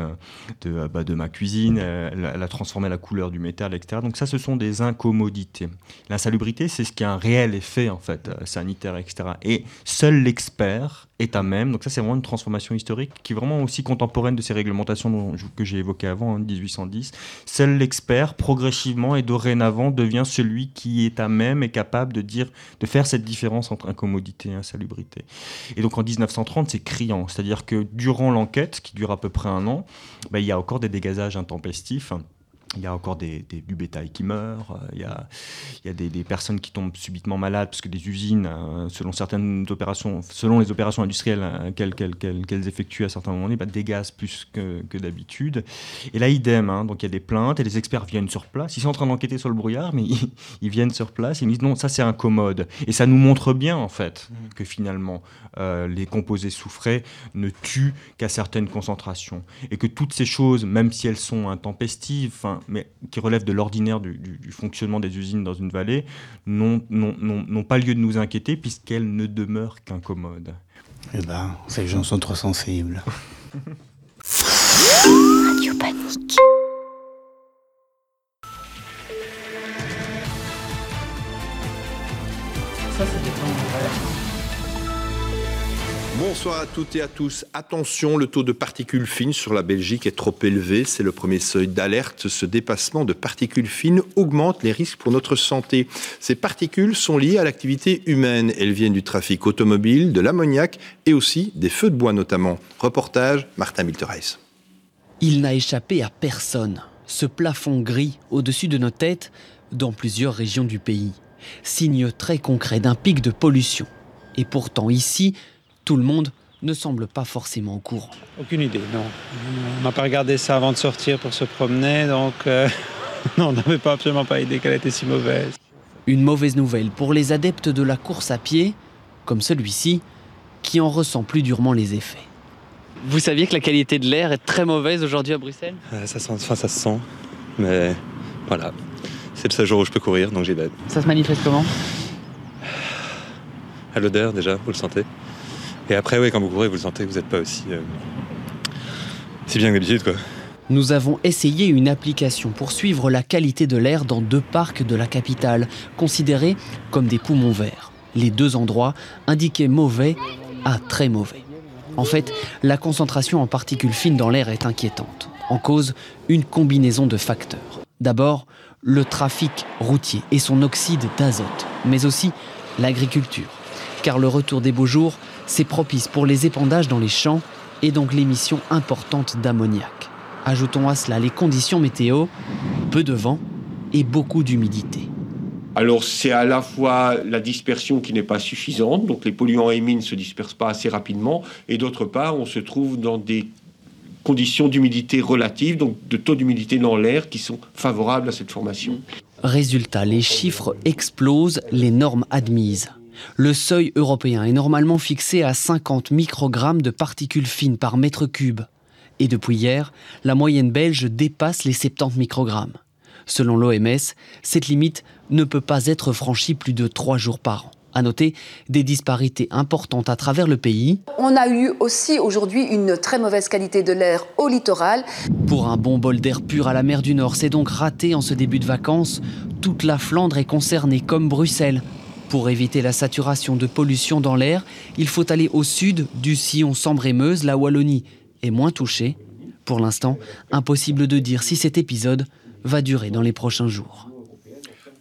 euh, bah, de, ma cuisine, elle, a transformé la couleur du métal, etc. Donc ça ce sont des incommodités. L'insalubrité c'est ce qui a un réel effet en fait sanitaire, etc. Et seul l'expert est à même, donc ça c'est vraiment une transformation historique qui est vraiment aussi contemporaine de ces réglementations que j'ai évoquées avant, en 1810. Seul l'expert progressivement et dorénavant devient celui qui est à même est capable de dire, de faire cette différence entre incommodité et insalubrité. Et donc en 1930, c'est criant, c'est-à-dire que durant l'enquête, qui dure à peu près un an, ben, il y a encore des dégazages intempestifs il y a encore des, du bétail qui meurt, euh, il y a, il y a des, des, personnes qui tombent subitement malades parce que des usines, euh, selon certaines opérations, selon les opérations industrielles euh, qu'elles, qu'elles, effectuent à certains moments, bah, dégazent plus que, que d'habitude. Et là, idem, hein, donc il y a des plaintes et les experts viennent sur place. Ils sont en train d'enquêter sur le brouillard, mais ils, viennent sur place ils disent non, ça c'est incommode. Et ça nous montre bien en fait mmh. que finalement les composés soufrés ne tuent qu'à certaines concentrations et que toutes ces choses, même si elles sont intempestives, mais qui relèvent de l'ordinaire du, fonctionnement des usines dans une vallée, n'ont pas lieu de nous inquiéter puisqu'elles ne demeurent qu'incommodes. Eh ben, ces gens sont trop sensibles. Radio Panique. Ça, c'était pas Bonsoir à toutes et à tous. Attention, le taux de particules fines sur la Belgique est trop élevé. C'est le premier seuil d'alerte. Ce dépassement de particules fines augmente les risques pour notre santé. Ces particules sont liées à l'activité humaine. Elles viennent du trafic automobile, de l'ammoniac et aussi des feux de bois notamment. Reportage Martin Miltereis. Il n'a échappé à personne. Ce plafond gris au-dessus de nos têtes dans plusieurs régions du pays. Signe très concret d'un pic de pollution. Et pourtant ici, tout le monde ne semble pas forcément au courant. Aucune idée, non. On n'a pas regardé ça avant de sortir pour se promener, donc euh, non, on n'avait pas absolument pas idée qu'elle était si mauvaise. Une mauvaise nouvelle pour les adeptes de la course à pied, comme celui-ci, qui en ressent plus durement les effets. Vous saviez que la qualité de l'air est très mauvaise aujourd'hui à Bruxelles? Euh, ça, sent, enfin, ça se sent, mais voilà. C'est le seul jour où je peux courir, donc j'ai d'aide. Ça se manifeste comment? À l'odeur déjà, vous le sentez? Et après, oui, quand vous courez, vous le sentez, vous n'êtes pas aussi, euh, si bien que d'habitude, quoi. Nous avons essayé une application pour suivre la qualité de l'air dans deux parcs de la capitale, considérés comme des poumons verts. Les deux endroits indiquaient mauvais à très mauvais. En fait, la concentration en particules fines dans l'air est inquiétante. En cause, une combinaison de facteurs. D'abord, le trafic routier et son oxyde d'azote, mais aussi l'agriculture. Car le retour des beaux jours, c'est propice pour les épandages dans les champs et donc l'émission importante d'ammoniac. Ajoutons à cela les conditions météo, peu de vent et beaucoup d'humidité. Alors c'est à la fois la dispersion qui n'est pas suffisante, donc les polluants émis ne se dispersent pas assez rapidement, et d'autre part on se trouve dans des conditions d'humidité relative, donc de taux d'humidité dans l'air qui sont favorables à cette formation. Résultat, les chiffres explosent les normes admises. Le seuil européen est normalement fixé à 50 microgrammes de particules fines par mètre cube. Et depuis hier, la moyenne belge dépasse les 70 microgrammes. Selon l'OMS, cette limite ne peut pas être franchie plus de trois jours par an. À noter des disparités importantes à travers le pays. On a eu aussi aujourd'hui une très mauvaise qualité de l'air au littoral. Pour un bon bol d'air pur à la mer du Nord, c'est donc raté en ce début de vacances. Toute la Flandre est concernée, comme Bruxelles. Pour éviter la saturation de pollution dans l'air, il faut aller au sud du sillon Sambre-et-Meuse, la Wallonie est moins touchée. Pour l'instant, impossible de dire si cet épisode va durer dans les prochains jours.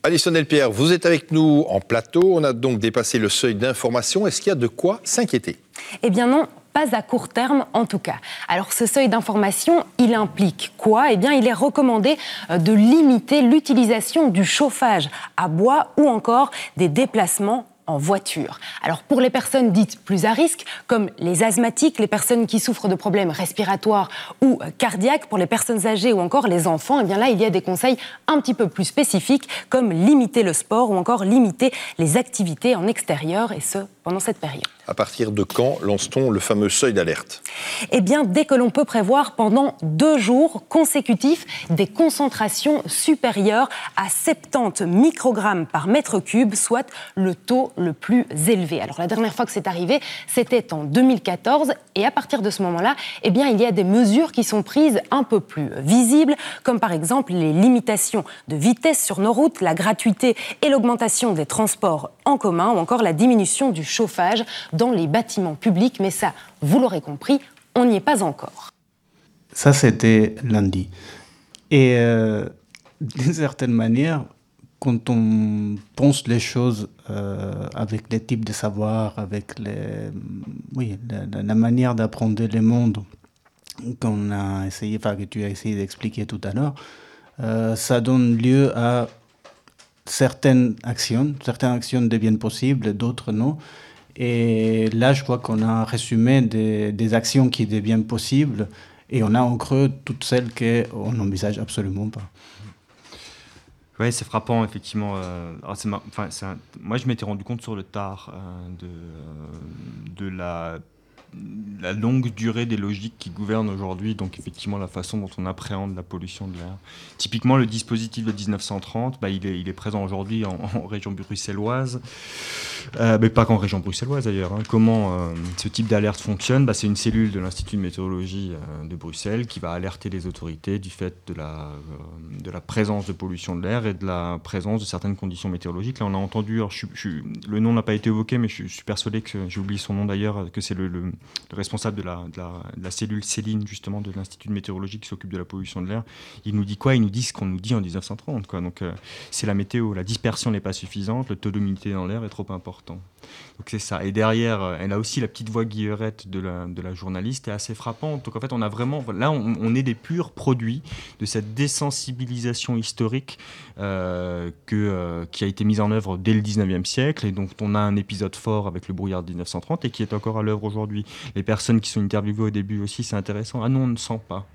Alison Elpierre, vous êtes avec nous en plateau. On a donc dépassé le seuil d'information. Est-ce qu'il y a de quoi s'inquiéter? Eh bien non, pas à court terme en tout cas. Alors ce seuil d'information, il implique quoi? Eh bien il est recommandé euh, de limiter l'utilisation du chauffage à bois ou encore des déplacements en voiture. Alors pour les personnes dites plus à risque, comme les asthmatiques, les personnes qui souffrent de problèmes respiratoires ou cardiaques, pour les personnes âgées ou encore les enfants, eh bien là il y a des conseils un petit peu plus spécifiques, comme limiter le sport ou encore limiter les activités en extérieur, et ce pendant cette période. À partir de quand lance-t-on le fameux seuil d'alerte? Eh bien, dès que l'on peut prévoir pendant deux jours consécutifs des concentrations supérieures à 70 microgrammes par mètre cube, soit le taux le plus élevé. Alors, la dernière fois que c'est arrivé, c'était en 2014, et à partir de ce moment-là, eh bien, il y a des mesures qui sont prises un peu plus visibles, comme par exemple les limitations de vitesse sur nos routes, la gratuité et l'augmentation des transports en commun, ou encore la diminution du chauffage dans les bâtiments publics, mais ça, vous l'aurez compris, on n'y est pas encore. Ça, c'était lundi. Et euh, d'une certaine manière, quand on pense les choses euh, avec les types de savoir, avec les, oui, la, manière d'apprendre le monde qu'on a essayé, enfin, que tu as essayé d'expliquer tout à l'heure, euh, ça donne lieu à certaines actions. Certaines actions deviennent possibles, d'autres non. Et là, je crois qu'on a résumé des, actions qui deviennent possibles et on a en creux toutes celles qu'on n'envisage absolument pas. Oui, c'est frappant, effectivement. Euh, un, moi, je m'étais rendu compte sur le tard euh, de, de la la longue durée des logiques qui gouvernent aujourd'hui, donc effectivement la façon dont on appréhende la pollution de l'air. Typiquement, le dispositif de 1930, bah, il, est, il, est, présent aujourd'hui en, région bruxelloise, euh, mais pas qu'en région bruxelloise d'ailleurs. Hein. Comment euh, ce type d'alerte fonctionne? Bah, C'est une cellule de l'Institut de météorologie euh, de Bruxelles qui va alerter les autorités du fait de la, de la présence de pollution de l'air et de la présence de certaines conditions météorologiques. Là, on a entendu, le nom n'a pas été évoqué, mais je, suis persuadé que j'ai oublié son nom d'ailleurs, que c'est le le responsable de la, cellule Céline, justement, de l'Institut de météorologie qui s'occupe de la pollution de l'air, il nous dit quoi? Il nous dit ce qu'on nous dit en 1930. Quoi. Donc, euh, c'est la météo. La dispersion n'est pas suffisante, le taux d'humidité dans l'air est trop important. Donc, c'est ça. Et derrière, euh, elle a aussi la petite voix guillerette de la, de la journaliste est assez frappante. Donc, en fait, on a vraiment. Là, on, est des purs produits de cette désensibilisation historique euh, que, euh, qui a été mise en œuvre dès le 19e siècle et donc on a un épisode fort avec le brouillard de 1930 et qui est encore à l'œuvre aujourd'hui. Les personnes qui sont interviewées au début aussi, c'est intéressant. Ah non, on ne sent pas.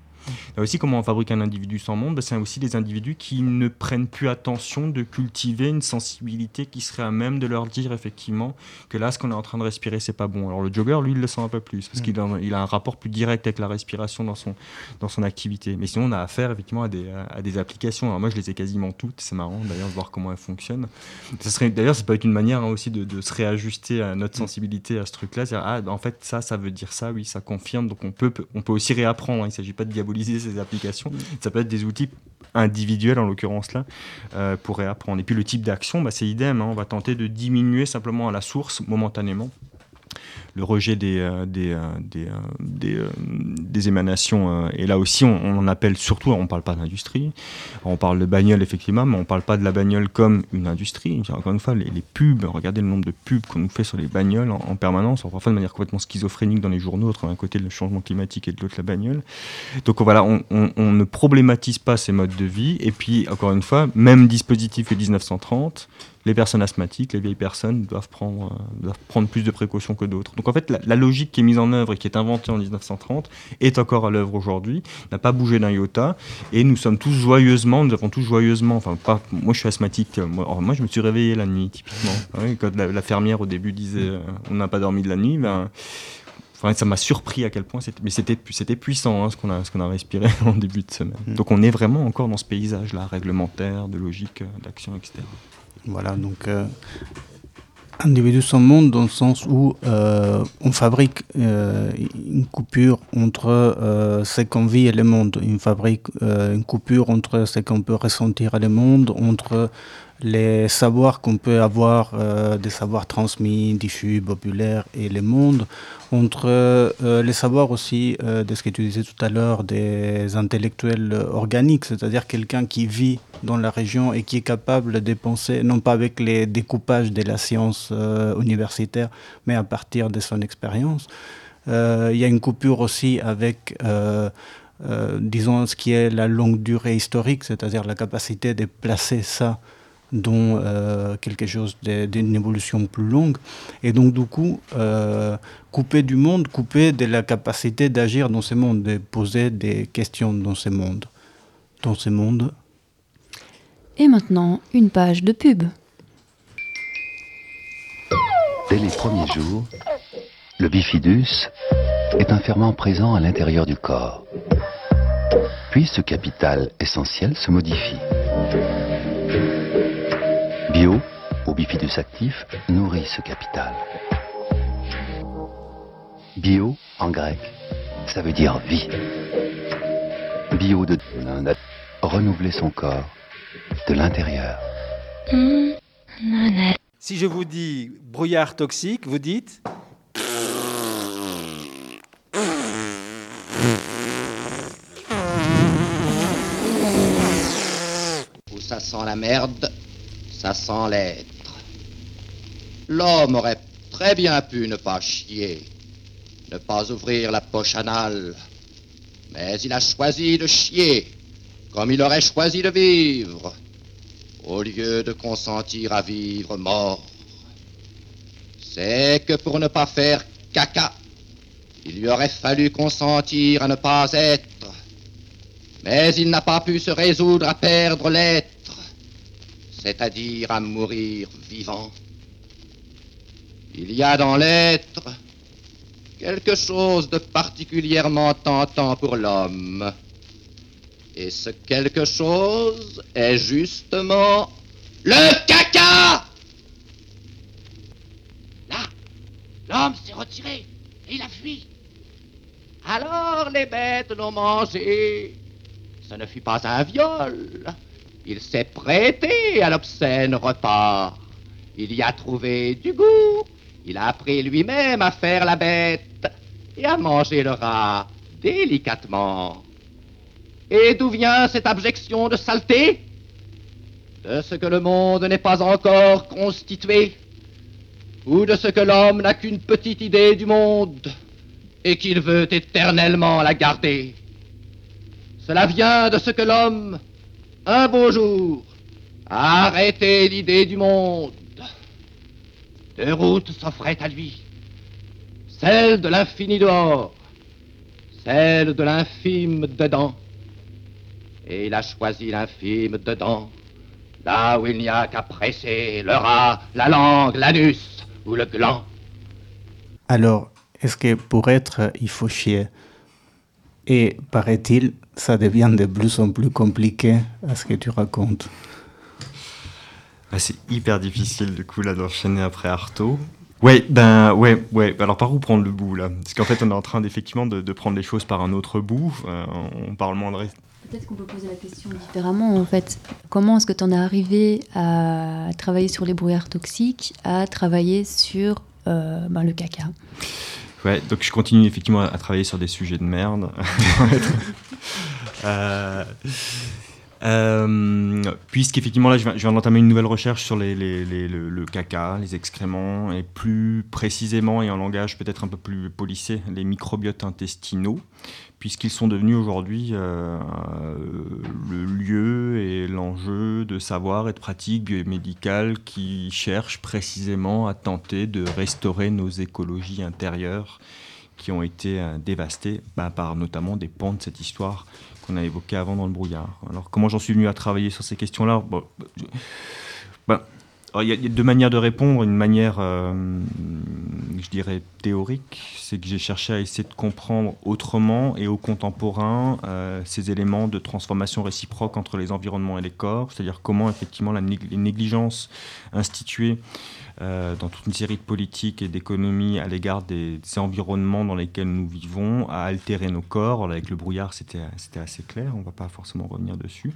Aussi, comment on fabrique un individu sans monde ben, C'est aussi des individus qui ne prennent plus attention de cultiver une sensibilité qui serait à même de leur dire effectivement que là, ce qu'on est en train de respirer, c'est pas bon. Alors le jogger, lui, il le sent un peu plus parce qu'il a, il a un rapport plus direct avec la respiration dans son, dans son activité. Mais sinon, on a affaire effectivement à des, à des applications. Alors moi, je les ai quasiment toutes. C'est marrant d'ailleurs de voir comment elles fonctionnent. Ça serait, d'ailleurs, ça peut être une manière hein, aussi de, de, se réajuster à notre sensibilité à ce truc-là. Ah, en fait, ça, ça veut dire ça, oui, ça confirme. Donc on peut, on peut aussi réapprendre. Hein. Il ne s'agit pas de diaboliser ces applications. Ça peut être des outils individuels, en l'occurrence là, euh, pour réapprendre. Et puis le type d'action, bah, c'est idem. Hein. On va tenter de diminuer simplement à la source momentanément le rejet des, euh, des, euh, des, euh, des, émanations. et là aussi, on, en appelle surtout, on ne parle pas d'industrie, on parle de bagnole effectivement, mais on ne parle pas de la bagnole comme une industrie. Encore une fois, les, pubs, regardez le nombre de pubs qu'on nous fait sur les bagnoles en, permanence, parfois de manière complètement schizophrénique dans les journaux, entre d'un côté le changement climatique et de l'autre la bagnole. Donc voilà, on, on, ne problématise pas ces modes de vie. Et puis, encore une fois, même dispositif que 1930, les personnes asthmatiques, les vieilles personnes doivent prendre, euh, doivent prendre plus de précautions que d'autres. Donc en fait, la, logique qui est mise en œuvre et qui est inventée en 1930 est encore à l'œuvre aujourd'hui, n'a pas bougé d'un iota, et nous sommes tous joyeusement, nous avons tous joyeusement, enfin pas, moi je suis asthmatique, moi, moi je me suis réveillé la nuit typiquement. quand la, fermière au début disait euh, on n'a pas dormi de la nuit, ben, Enfin, ça m'a surpris à quel point c'était, mais c'était, c'était puissant hein, ce, qu'on a, ce qu'on a respiré en début de semaine. Mm. Donc on est vraiment encore dans ce paysage-là, réglementaire, de logique, euh, d'action, etc. Voilà, donc euh, individu sans monde dans le sens où euh, on fabrique euh, une coupure entre ce qu'on vit et le monde. On fabrique une coupure entre ce qu'on peut ressentir et le monde, entre les savoirs qu'on peut avoir, euh, des savoirs transmis, diffus, populaires et le monde, entre euh, les savoirs aussi euh, de ce que tu disais tout à l'heure, des intellectuels organiques, c'est-à-dire quelqu'un qui vit dans la région et qui est capable de penser, non pas avec les découpages de la science universitaire, mais à partir de son expérience. Il y a une coupure aussi avec... Disons ce qui est la longue durée historique, c'est-à-dire la capacité de placer ça dont euh, quelque chose d'une évolution plus longue. Et donc, du coup, euh, couper du monde, couper de la capacité d'agir dans ce monde, de poser des questions dans ce monde. Dans ce monde. Et maintenant, une page de pub. Dès les premiers jours, le bifidus est un ferment présent à l'intérieur du corps. Puis ce capital essentiel se modifie. Bio, ou bifidus actif, nourrit ce capital. Bio, en grec, ça veut dire vie. Bio de renouveler son corps de l'intérieur. Si je vous dis brouillard toxique, vous dites Où ça sent la merde, ça sent l'être. L'homme aurait très bien pu ne pas chier, ne pas ouvrir la poche anale, mais il a choisi de chier, comme il aurait choisi de vivre, au lieu de consentir à vivre mort. C'est que pour ne pas faire caca, il lui aurait fallu consentir à ne pas être, mais il n'a pas pu se résoudre à perdre l'être c'est-à-dire à mourir vivant. Il y a dans l'être quelque chose de particulièrement tentant pour l'homme. Et ce quelque chose est justement le caca Là, l'homme s'est retiré et il a fui. Alors les bêtes l'ont mangé. Ce ne fut pas un viol, il s'est prêté à l'obscène repas. Il y a trouvé du goût. Il a appris lui-même à faire la bête et à manger le rat délicatement. Et d'où vient cette abjection de saleté? De ce que le monde n'est pas encore constitué Ou de ce que l'homme n'a qu'une petite idée du monde et qu'il veut éternellement la garder Cela vient de ce que l'homme un beau jour, arrêtez l'idée du monde. Deux routes s'offraient à lui. Celle de l'infini dehors, celle de l'infime dedans. Et il a choisi l'infime dedans, là où il n'y a qu'à presser le rat, la langue, l'anus ou le gland. Alors, est-ce que pour être, il faut chier? Et paraît-il, ça devient de plus en plus compliqué à ce que tu racontes. Bah, c'est hyper difficile du coup là d'enchaîner après Artaud. Ouais, ben ouais, ouais. Alors par où prendre le bout là? Parce qu'en fait, on est en train d'effectivement de, de, prendre les choses par un autre bout. Euh, on parle moins de. Peut-être qu'on peut poser la question différemment en fait. Comment est-ce que tu en es arrivé à travailler sur les brouillards toxiques, à travailler sur euh, ben, le caca? Ouais, donc je continue effectivement à, travailler sur des sujets de merde. euh, euh, Puisqu'effectivement, là, je viens, d'entamer une nouvelle recherche sur le, caca, les excréments, et plus précisément, et en langage peut-être un peu plus polissé, les microbiotes intestinaux, puisqu'ils sont devenus aujourd'hui euh, le lieu et l'enjeu de savoir et de pratiques biomédicales qui cherchent précisément à tenter de restaurer nos écologies intérieures qui ont été euh, dévastées bah, par notamment des pans de cette histoire qu'on a évoqué avant dans le brouillard. Alors comment j'en suis venu à travailler sur ces questions-là? Bon, bah, il y a deux manières de répondre. Une manière, euh, je dirais, théorique, c'est que j'ai cherché à essayer de comprendre autrement et au contemporain euh, ces éléments de transformation réciproque entre les environnements et les corps, c'est-à dire comment effectivement la nég les négligences instituées euh, dans toute une série de politiques et d'économies à l'égard des, des, environnements dans lesquels nous vivons, à altérer nos corps. avec le brouillard, c'était assez clair, on ne va pas forcément revenir dessus.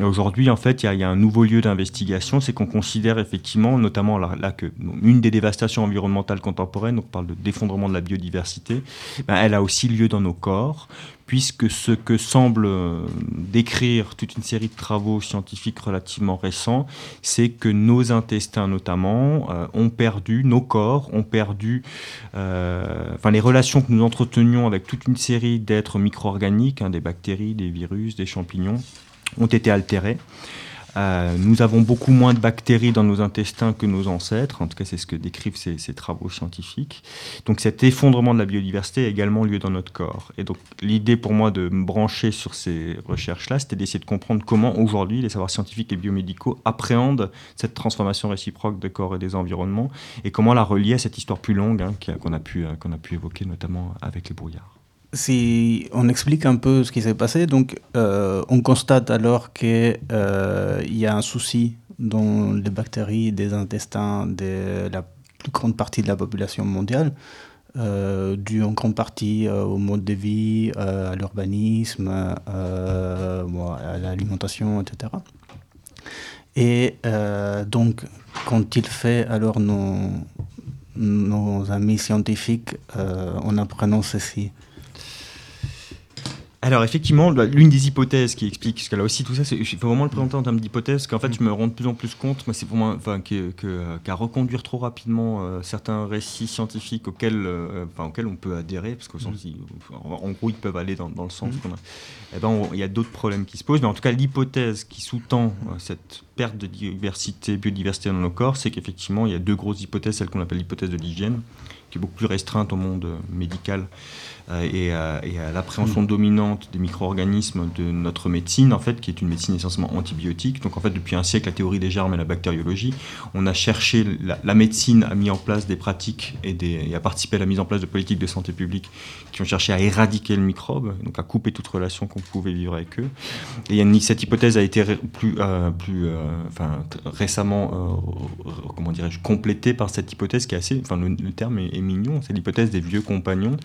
Aujourd'hui, en fait, il y, a un nouveau lieu d'investigation, c'est qu'on considère effectivement, notamment là, là, que une des dévastations environnementales contemporaines, on parle de d'effondrement de la biodiversité, ben, elle a aussi lieu dans nos corps, puisque ce que semble euh, décrire toute une série de travaux scientifiques relativement récents, c'est que nos intestins notamment euh, ont perdu, nos corps ont perdu, euh, enfin les relations que nous entretenions avec toute une série d'êtres micro-organiques, hein, des bactéries, des virus, des champignons, ont été altérées. Euh, nous avons beaucoup moins de bactéries dans nos intestins que nos ancêtres, en tout cas c'est ce que décrivent ces, travaux scientifiques. Donc cet effondrement de la biodiversité a également lieu dans notre corps. Et donc l'idée pour moi de me brancher sur ces recherches-là, c'était d'essayer de comprendre comment aujourd'hui les savoirs scientifiques et biomédicaux appréhendent cette transformation réciproque des corps et des environnements, et comment la relier à cette histoire plus longue hein, qu'on a, pu, qu'on a pu évoquer notamment avec les brouillards. Si on explique un peu ce qui s'est passé, donc euh, on constate alors qu'il euh, y a un souci dans les bactéries des intestins de la plus grande partie de la population mondiale, euh, dû en grande partie au mode de vie, à l'urbanisme, à l'alimentation, etc. Et donc, quand il fait alors nos, nos amis scientifiques en apprenant ceci, alors effectivement, l'une des hypothèses qui explique, parce que là aussi tout ça, il faut vraiment le présenter en termes d'hypothèse, qu'en fait je me rends de plus en plus compte, c'est pour moi, enfin, qu'à qu reconduire trop rapidement euh, certains récits scientifiques auxquels, euh, enfin, auxquels on peut adhérer, parce qu'au sens, ils, en gros ils peuvent aller dans, dans le sens mmh. qu'on a. Eh ben, il y a d'autres problèmes qui se posent, mais en tout cas l'hypothèse qui sous-tend euh, cette perte de diversité, biodiversité dans nos corps, c'est qu'effectivement il y a deux grosses hypothèses, celle qu'on appelle l'hypothèse de l'hygiène, qui est beaucoup plus restreinte au monde médical euh, et, à, et, à, l'appréhension mmh. dominante des micro-organismes de notre médecine, en fait, qui est une médecine essentiellement antibiotique. Donc, en fait, depuis un siècle, la théorie des germes et la bactériologie, on a cherché, la, médecine a mis en place des pratiques et, a participé à la mise en place de politiques de santé publique qui ont cherché à éradiquer le microbe, donc à couper toute relation qu'on pouvait vivre avec eux. Et cette hypothèse a été plus, euh, plus euh, enfin, récemment, euh, comment dirais-je, complétée par cette hypothèse qui est assez, enfin, le, le terme est, est mignon, c'est l'hypothèse des vieux compagnons.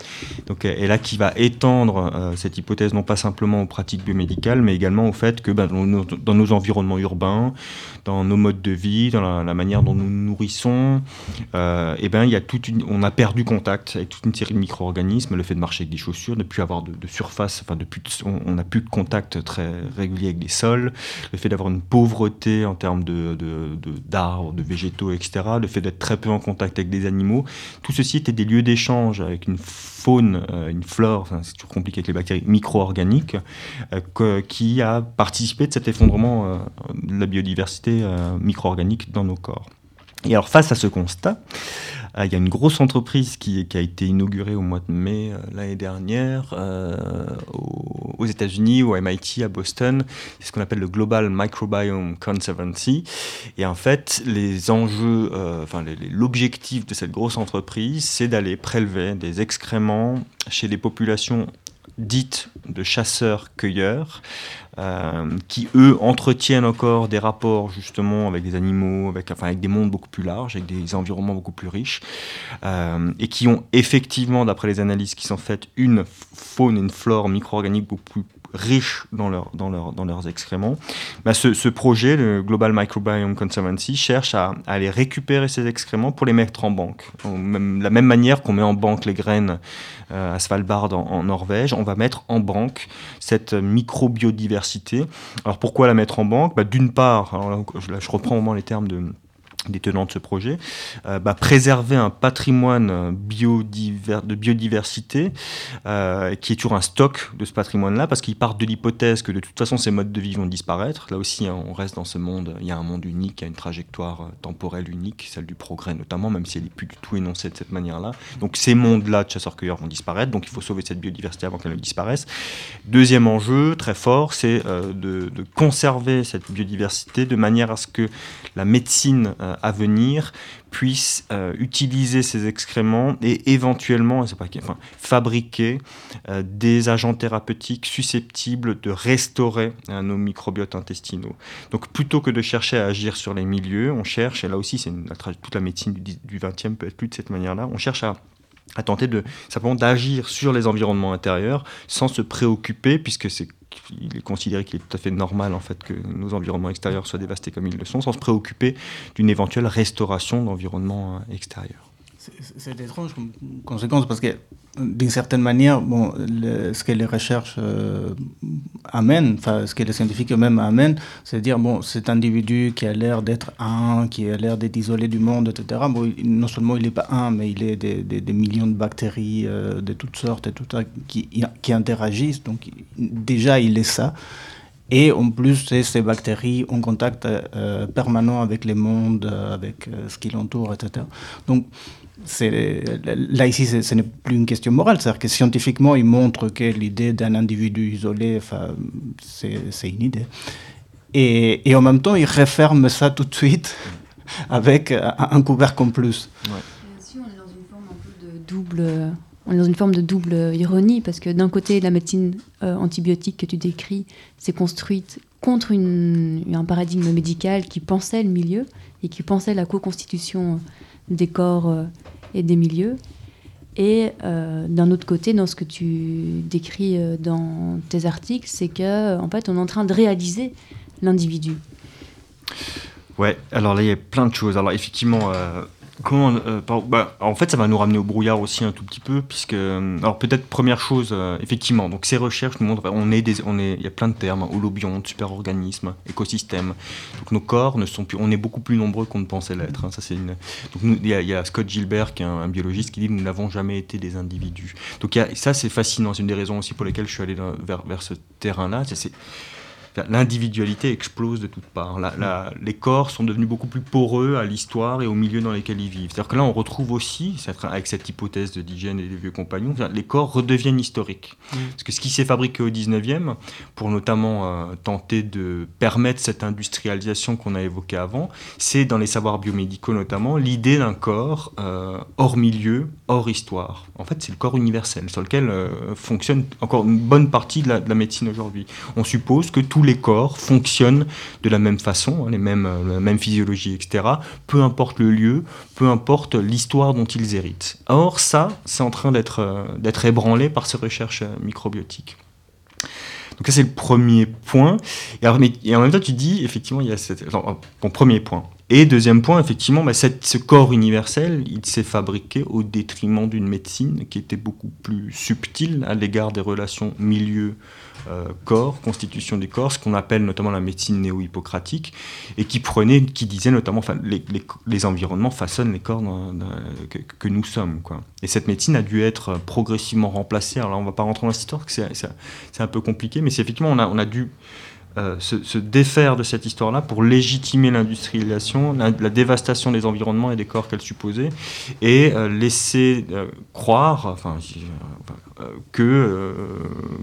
Donc, et là qui va étendre euh, cette hypothèse non pas simplement aux pratiques biomédicales, mais également au fait que ben, dans, nos, environnements urbains, dans nos modes de vie, dans la, manière dont nous nous nourrissons, euh, et ben, y a toute on a perdu contact avec toute une série de micro-organismes, le fait de marcher avec des chaussures, de ne plus avoir de, surface, enfin de plus, on n'a plus de contact très régulier avec des sols, le fait d'avoir une pauvreté en termes de, d'arbres, de, de végétaux, etc., le fait d'être très peu en contact avec des animaux, tout ceci était des lieux d'échange avec une faune, euh, une flore, c'est toujours compliqué avec les bactéries micro-organiques, euh, qui a participé de cet effondrement euh, de la biodiversité micro-organique dans nos corps. Et alors face à ce constat, Euh, il y a une grosse entreprise qui, a été inaugurée au mois de mai l'année dernière aux, États-Unis, au MIT, à Boston. C'est ce qu'on appelle le Global Microbiome Conservancy. Et en fait, les enjeux, enfin l'objectif de cette grosse entreprise, c'est d'aller prélever des excréments chez les populations dites de chasseurs-cueilleurs, euh, qui eux entretiennent encore des rapports justement avec des animaux, avec des mondes beaucoup plus larges, avec des environnements beaucoup plus riches, euh, et qui ont effectivement, d'après les analyses qui sont faites, une faune et une flore micro-organique beaucoup plus riches dans, dans, dans leurs excréments. Bah, ce, projet, le Global Microbiome Conservancy, cherche à, aller récupérer ces excréments pour les mettre en banque. Même, la même manière qu'on met en banque les graines euh, à Svalbard en, Norvège, on va mettre en banque cette microbiodiversité. Alors pourquoi la mettre en banque? Bah, D'une part, je, je reprends au moment les termes de des tenants de ce projet, euh, bah, préserver un patrimoine de biodiversité euh, qui est toujours un stock de ce patrimoine-là, parce qu'ils partent de l'hypothèse que de toute façon ces modes de vie vont disparaître. Là aussi, hein, on reste dans ce monde, il y a un monde unique, il y a une trajectoire euh, temporelle unique, celle du progrès notamment, même si elle n'est plus du tout énoncée de cette manière-là. Donc ces mondes-là de chasseurs-cueilleurs vont disparaître, donc il faut sauver cette biodiversité avant qu'elle ne disparaisse. Deuxième enjeu très fort, c'est de, conserver cette biodiversité de manière à ce que la médecine euh, à venir puisse euh, utiliser ces excréments et éventuellement pas, fabriquer euh, des agents thérapeutiques susceptibles de restaurer nos microbiotes intestinaux. Donc plutôt que de chercher à agir sur les milieux, on cherche, et là aussi c'est toute la médecine du, 20e peut être plus de cette manière-là, on cherche à à tenter de simplement d'agir sur les environnements intérieurs sans se préoccuper, puisque c'est il est considéré qu'il est tout à fait normal en fait que nos environnements extérieurs soient dévastés comme ils le sont, sans se préoccuper d'une éventuelle restauration d'environnements euh, extérieurs. C'est étrange conséquence parce que d'une certaine manière, bon, ce que les recherches euh, amènent, enfin ce que les scientifiques eux-mêmes amènent, c'est de dire bon, cet individu qui a l'air d'être un, qui a l'air d'être isolé du monde, etc. Bon, non seulement il n'est pas un, mais il est des, des, millions de bactéries euh, de toutes sortes et tout ça qui, qui interagissent. Donc déjà il est ça. Et en plus, ces bactéries ont contact euh, permanent avec les mondes, avec ce qui l'entoure, etc. Donc, là ici, ce n'est plus une question morale, c'est-à-dire que scientifiquement, il montre que l'idée d'un individu isolé, c'est une idée. Et, et, en même temps, il referme ça tout de suite avec un couvercle en plus. on est dans une forme un peu de double, on est dans une forme de double ironie parce que d'un côté, la médecine euh, antibiotique que tu décris s'est construite contre une, un paradigme médical qui pensait le milieu et qui pensait la co-constitution des corps euh, et des milieux. Et euh, d'un autre côté, dans ce que tu décris euh, dans tes articles, c'est que en fait, on est en train de réaliser l'individu. Ouais, alors là, il y a plein de choses. Alors effectivement, Euh, bah, en fait, ça va nous ramener au brouillard aussi un tout petit peu, puisque, euh, alors peut-être première chose, euh, effectivement, donc ces recherches nous montrent, on est, des, on est, il y a plein de termes, holobionte, superorganisme, écosystème. Donc nos corps ne sont plus, on est beaucoup plus nombreux qu'on ne pensait l'être. Hein, ça c'est une. Donc il y, a Scott Gilbert qui est un, biologiste qui dit nous n'avons jamais été des individus. Donc ça c'est fascinant, c'est une des raisons aussi pour lesquelles je suis allé vers, vers ce terrain-là. L'individualité explose de toutes parts. les corps sont devenus beaucoup plus poreux à l'histoire et au milieu dans lesquels ils vivent. C'est-à-dire que là, on retrouve aussi, avec cette hypothèse de d'hygiène et des vieux compagnons, les corps redeviennent historiques. Mmh. Parce que ce qui s'est fabriqué au 19e, pour notamment euh, tenter de permettre cette industrialisation qu'on a évoquée avant, c'est dans les savoirs biomédicaux notamment, l'idée d'un corps euh, hors milieu, hors histoire. En fait, c'est le corps universel sur lequel euh, fonctionne encore une bonne partie de la, de la médecine aujourd'hui. On suppose que tout les corps fonctionnent de la même façon, hein, les mêmes, euh, la même physiologie, etc. Peu importe le lieu, peu importe l'histoire dont ils héritent. Or, ça, c'est en train d'être euh, ébranlé par ces recherches microbiotiques. Donc ça, c'est le premier point. Et, en même temps, tu dis, effectivement, il y a cette... bon, premier point. Et deuxième point, effectivement, bah, ce corps universel, il s'est fabriqué au détriment d'une médecine qui était beaucoup plus subtile à l'égard des relations milieu euh, corps, constitution des corps, ce qu'on appelle notamment la médecine néo-hippocratique, et qui prenait, qui disait notamment, enfin, les, environnements façonnent les corps que, nous sommes. Et cette médecine a dû être progressivement remplacée. Alors on ne va pas rentrer dans cette histoire, c'est un peu compliqué, mais effectivement, on a dû euh, se, défaire de cette histoire-là pour légitimer l'industrialisation, la, dévastation des environnements et des corps qu'elle supposait, et euh, laisser euh, croire enfin, que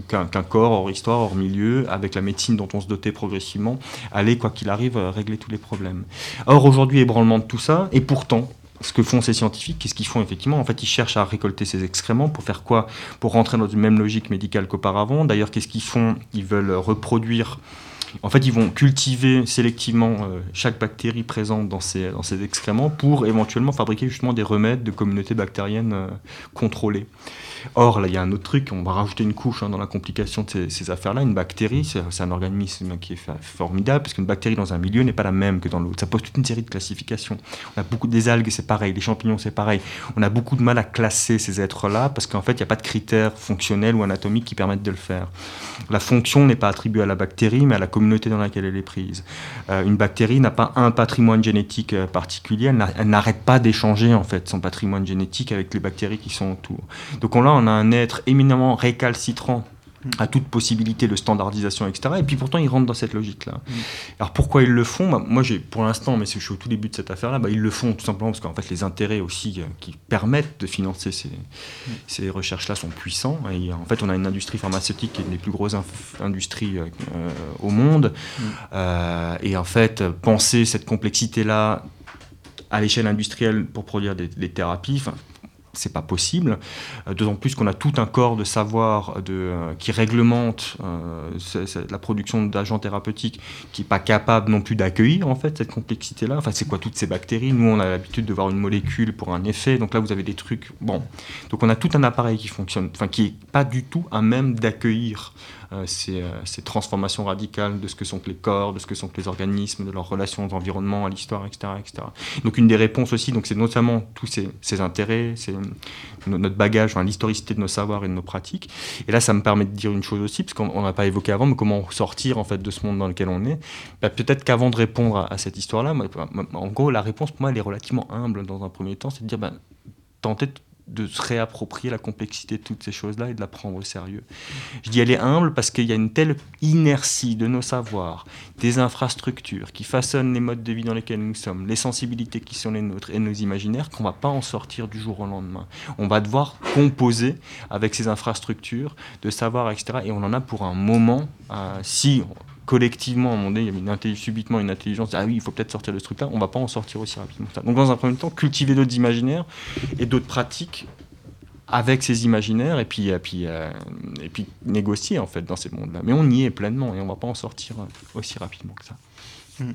qu'un qu corps hors histoire, hors milieu, avec la médecine dont on se dotait progressivement, allait, quoi qu'il arrive, régler tous les problèmes. Or, aujourd'hui, ébranlement de tout ça, et pourtant, ce que font ces scientifiques, qu'est-ce qu'ils font effectivement? En fait, ils cherchent à récolter ces excréments pour faire quoi? Pour rentrer dans une même logique médicale qu'auparavant. D'ailleurs, qu'est-ce qu'ils font? Ils veulent reproduire. En fait, ils vont cultiver sélectivement euh, chaque bactérie présente dans ces, dans ces excréments pour éventuellement fabriquer justement des remèdes de communautés bactériennes euh, contrôlées. Or, là, il y a un autre truc, on va rajouter une couche hein, dans la complication de ces, affaires-là. Une bactérie, c'est un organisme qui est formidable, parce qu'une bactérie dans un milieu n'est pas la même que dans l'autre. Ça pose toute une série de classifications. On a beaucoup des algues, c'est pareil, les champignons, c'est pareil. On a beaucoup de mal à classer ces êtres-là, parce qu'en fait, il n'y a pas de critères fonctionnels ou anatomiques qui permettent de le faire. La fonction n'est pas attribuée à la bactérie, mais à la communauté dans laquelle elle est prise. Euh, une bactérie n'a pas un patrimoine génétique euh, particulier, elle n'arrête pas d'échanger en fait son patrimoine génétique avec les bactéries qui sont autour. Donc on, on a un être éminemment récalcitrant à toute possibilité de standardisation, etc. Et puis pourtant, ils rentrent dans cette logique-là. Mm. Alors pourquoi ils le font? Bah, Moi, j'ai pour l'instant, mais je suis au tout début de cette affaire-là, bah, ils le font tout simplement parce qu'en fait, les intérêts aussi euh, qui permettent de financer ces, mm. ces recherches-là sont puissants. Et en fait, on a une industrie pharmaceutique qui est une des plus grosses industries euh, au monde. Mm. Euh, et en fait, penser cette complexité-là à l'échelle industrielle pour produire des, des thérapies, c'est pas possible. Euh, d'autant plus qu'on a tout un corps de savoir de, euh, qui réglemente euh, la production d'agents thérapeutiques qui n'est pas capable non plus d'accueillir en fait cette complexité-là. Enfin, c'est quoi toutes ces bactéries? Nous, on a l'habitude de voir une molécule pour un effet. Donc là, vous avez des trucs. Bon, donc on a tout un appareil qui fonctionne, enfin qui est pas du tout à même d'accueillir euh, ces, euh, ces, transformations radicales de ce que sont les corps, de ce que sont les organismes, de leurs relations aux environnements, à l'histoire, etc., etc. Donc une des réponses aussi, c'est notamment tous ces, intérêts, notre bagage, l'historicité de nos savoirs et de nos pratiques. Et là, ça me permet de dire une chose aussi, parce qu'on n'a pas évoqué avant, mais comment sortir en fait de ce monde dans lequel on est. Bah, Peut-être qu'avant de répondre à, cette histoire-là, en gros, la réponse pour moi, elle est relativement humble dans un premier temps, c'est de dire, bah, tenter de de se réapproprier la complexité de toutes ces choses-là et de la prendre au sérieux. Je dis elle est humble parce qu'il y a une telle inertie de nos savoirs, des infrastructures qui façonnent les modes de vie dans lesquels nous sommes, les sensibilités qui sont les nôtres et nos imaginaires qu'on ne va pas en sortir du jour au lendemain. On va devoir composer avec ces infrastructures de savoir, etc. Et on en a pour un moment, euh, si collectivement, à un moment donné, il y a une subitement une intelligence, ah oui, il faut peut-être sortir de ce truc-là, on ne va pas en sortir aussi rapidement. Donc dans un premier temps, cultiver d'autres imaginaires et d'autres pratiques avec ces imaginaires et puis, et puis, euh, négocier en fait dans ces mondes-là. Mais on y est pleinement et on ne va pas en sortir aussi rapidement que ça. Mmh.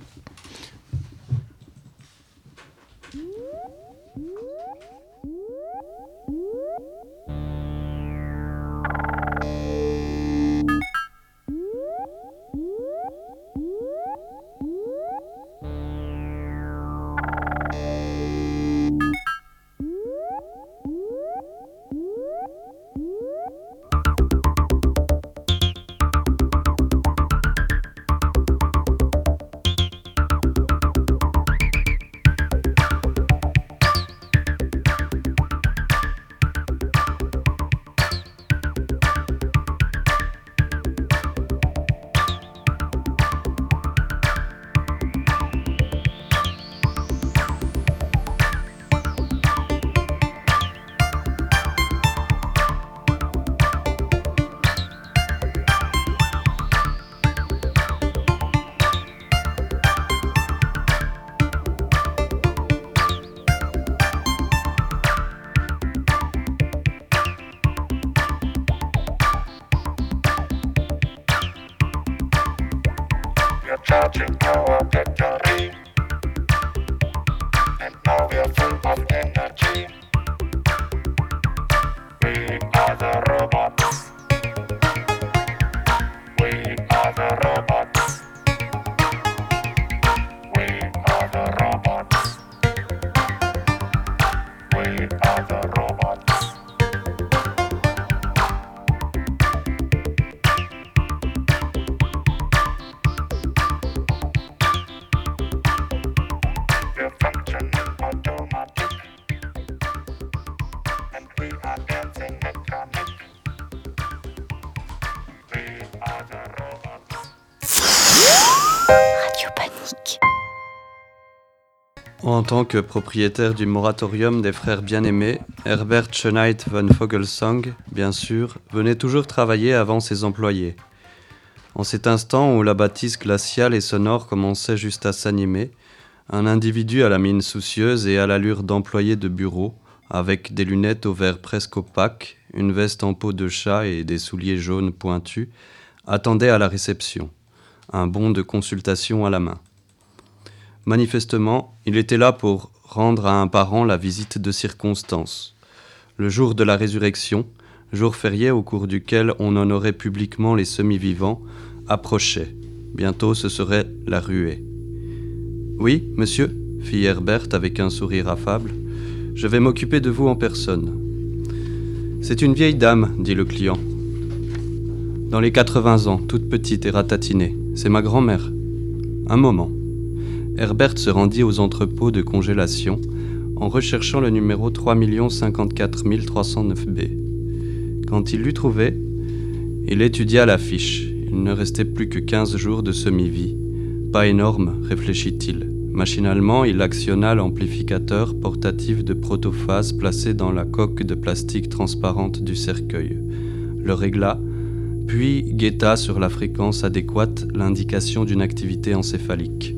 En tant que propriétaire du moratorium des frères bien-aimés, Herbert Schönheit von Vogelsang, bien sûr, venait toujours travailler avant ses employés. En cet instant où la bâtisse glaciale et sonore commençait juste à s'animer, un individu à la mine soucieuse et à l'allure d'employé de bureau, avec des lunettes au verre presque opaque, une veste en peau de chat et des souliers jaunes pointus, attendait à la réception, un bon de consultation à la main. Manifestement, il était là pour rendre à un parent la visite de circonstance. Le jour de la résurrection, jour férié au cours duquel on honorait publiquement les semi-vivants, approchait. Bientôt ce serait la ruée. Oui, monsieur, fit Herbert avec un sourire affable, je vais m'occuper de vous en personne. C'est une vieille dame, dit le client. Dans les 80 ans, toute petite et ratatinée. C'est ma grand-mère. Un moment. Herbert se rendit aux entrepôts de congélation en recherchant le numéro 3 054 309B. Quand il l'eut trouvé, il étudia la fiche. Il ne restait plus que 15 jours de semi-vie. Pas énorme, réfléchit-il. Machinalement, il actionna l'amplificateur portatif de protophase placé dans la coque de plastique transparente du cercueil. Le régla, puis guetta sur la fréquence adéquate l'indication d'une activité encéphalique.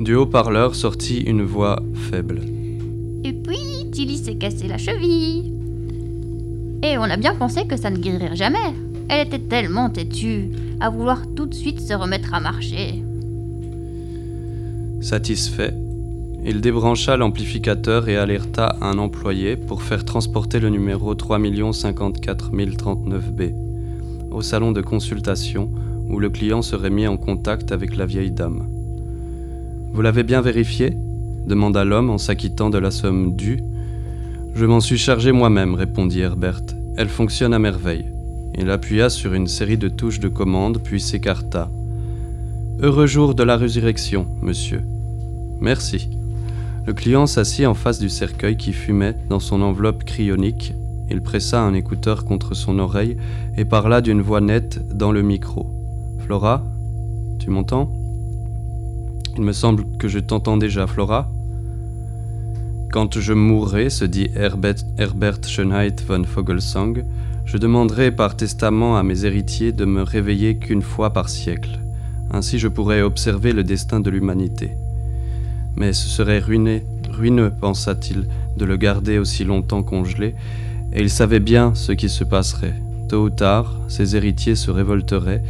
Du haut-parleur sortit une voix faible. Et puis, Tilly s'est cassé la cheville. Et on a bien pensé que ça ne guérirait jamais. Elle était tellement têtue, à vouloir tout de suite se remettre à marcher. Satisfait, il débrancha l'amplificateur et alerta un employé pour faire transporter le numéro 3 54 039B au salon de consultation où le client serait mis en contact avec la vieille dame. Vous l'avez bien vérifié demanda l'homme en s'acquittant de la somme due. Je m'en suis chargé moi-même, répondit Herbert. Elle fonctionne à merveille. Il appuya sur une série de touches de commande, puis s'écarta. Heureux jour de la résurrection, monsieur. Merci. Le client s'assit en face du cercueil qui fumait dans son enveloppe cryonique. Il pressa un écouteur contre son oreille et parla d'une voix nette dans le micro. Flora, tu m'entends? Il me semble que je t'entends déjà, Flora. Quand je mourrai, se dit Herbert, Herbert Schönheit von Vogelsang, je demanderai par testament à mes héritiers de me réveiller qu'une fois par siècle. Ainsi je pourrais observer le destin de l'humanité. Mais ce serait ruiné, ruineux, pensa-t-il, de le garder aussi longtemps congelé, et il savait bien ce qui se passerait. Tôt ou tard, ses héritiers se révolteraient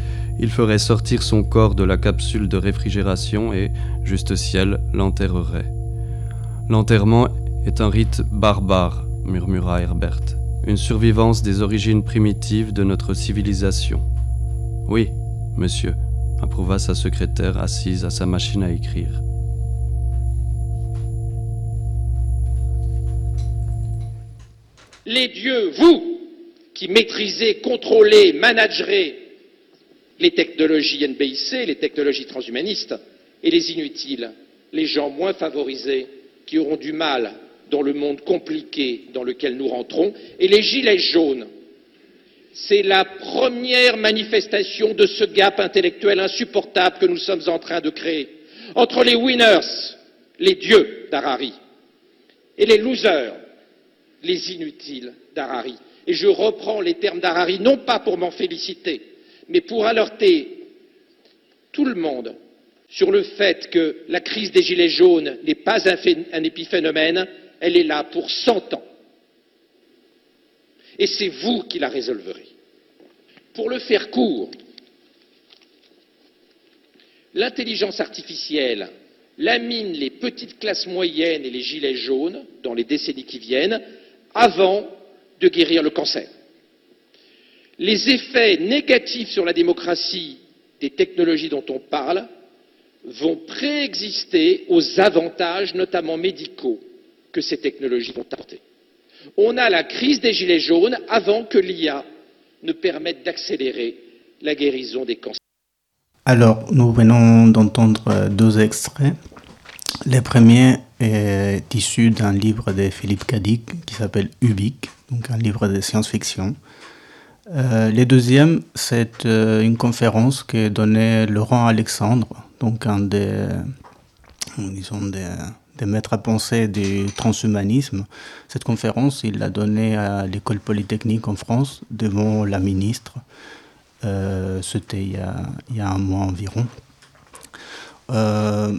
il ferait sortir son corps de la capsule de réfrigération et, juste ciel, l'enterrerait. L'enterrement est un rite barbare, murmura Herbert, une survivance des origines primitives de notre civilisation. Oui, monsieur, approuva sa secrétaire assise à sa machine à écrire. Les dieux, vous, qui maîtrisez, contrôlez, managerez les technologies NBIC, les technologies transhumanistes, et les inutiles, les gens moins favorisés, qui auront du mal dans le monde compliqué dans lequel nous rentrons, et les gilets jaunes. C'est la première manifestation de ce gap intellectuel insupportable que nous sommes en train de créer entre les winners, les dieux d'Harari, et les losers, les inutiles d'Harari. Et je reprends les termes d'Harari non pas pour m'en féliciter, mais pour alerter tout le monde sur le fait que la crise des Gilets jaunes n'est pas un, épiphénomène, elle est là pour 100 ans. Et c'est vous qui la résolverez. Pour le faire court, l'intelligence artificielle lamine les petites classes moyennes et les gilets jaunes dans les décennies qui viennent avant de guérir le cancer les effets négatifs sur la démocratie des technologies dont on parle vont préexister aux avantages, notamment médicaux, que ces technologies vont apporter. On a la crise des gilets jaunes avant que l'IA ne permette d'accélérer la guérison des cancers. Alors, nous venons d'entendre deux extraits. Le premier est issu d'un livre de Philippe Cadic qui s'appelle Ubique, donc un livre de science-fiction. Euh, le deuxième, c'est euh, une conférence que donnait Laurent Alexandre, donc un des, disons, des, des maîtres à penser du transhumanisme. Cette conférence, il l'a donnée à l'école polytechnique en France devant la ministre. Euh, C'était il, y a un mois environ. Euh,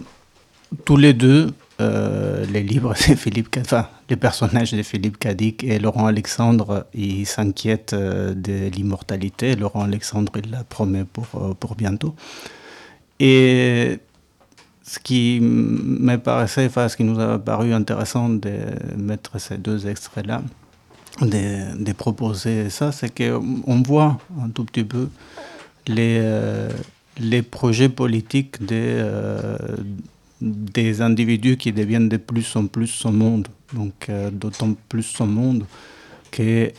tous les deux, euh, les livres de Philippe, enfin, les personnages de Philippe Cadic et Laurent Alexandre, ils s'inquiètent euh, de l'immortalité. Laurent Alexandre, il la promet pour, euh, pour bientôt. Et ce qui me paraissait, enfin, ce qui nous a paru intéressant de mettre ces deux extraits-là, de, de, proposer ça, c'est qu'on voit un tout petit peu les, euh, les projets politiques des, des individus qui deviennent de plus en plus son monde, donc euh, d'autant plus son monde que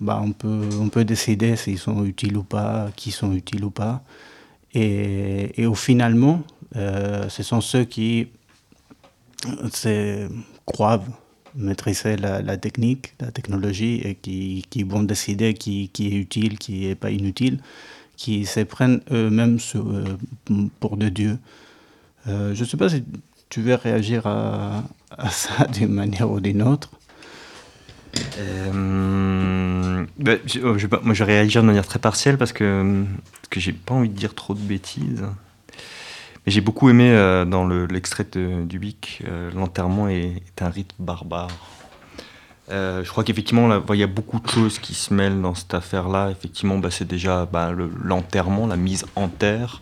bah, on, peut, on peut décider s'ils sont utiles ou pas, qui sont utiles ou pas. Et, et au finalement, euh, ce sont ceux qui croient maîtriser la, technique, la technologie et qui, qui vont décider qui, qui, est utile, qui n'est pas inutile, qui se prennent eux-mêmes euh, pour de Dieu. Euh, je ne sais pas si tu veux réagir à, ça d'une manière ou d'une autre. Euh, bah, je, je, moi, je vais réagir de manière très partielle parce que, parce que j'ai pas envie de dire trop de bêtises. Mais j'ai beaucoup aimé euh, dans l'extrait le, du Bic, l'enterrement est, un rite barbare. Je crois qu'effectivement, il y a beaucoup de choses qui se mêlent dans cette affaire-là. Effectivement, bah, c'est déjà bah, l'enterrement, la mise en terre.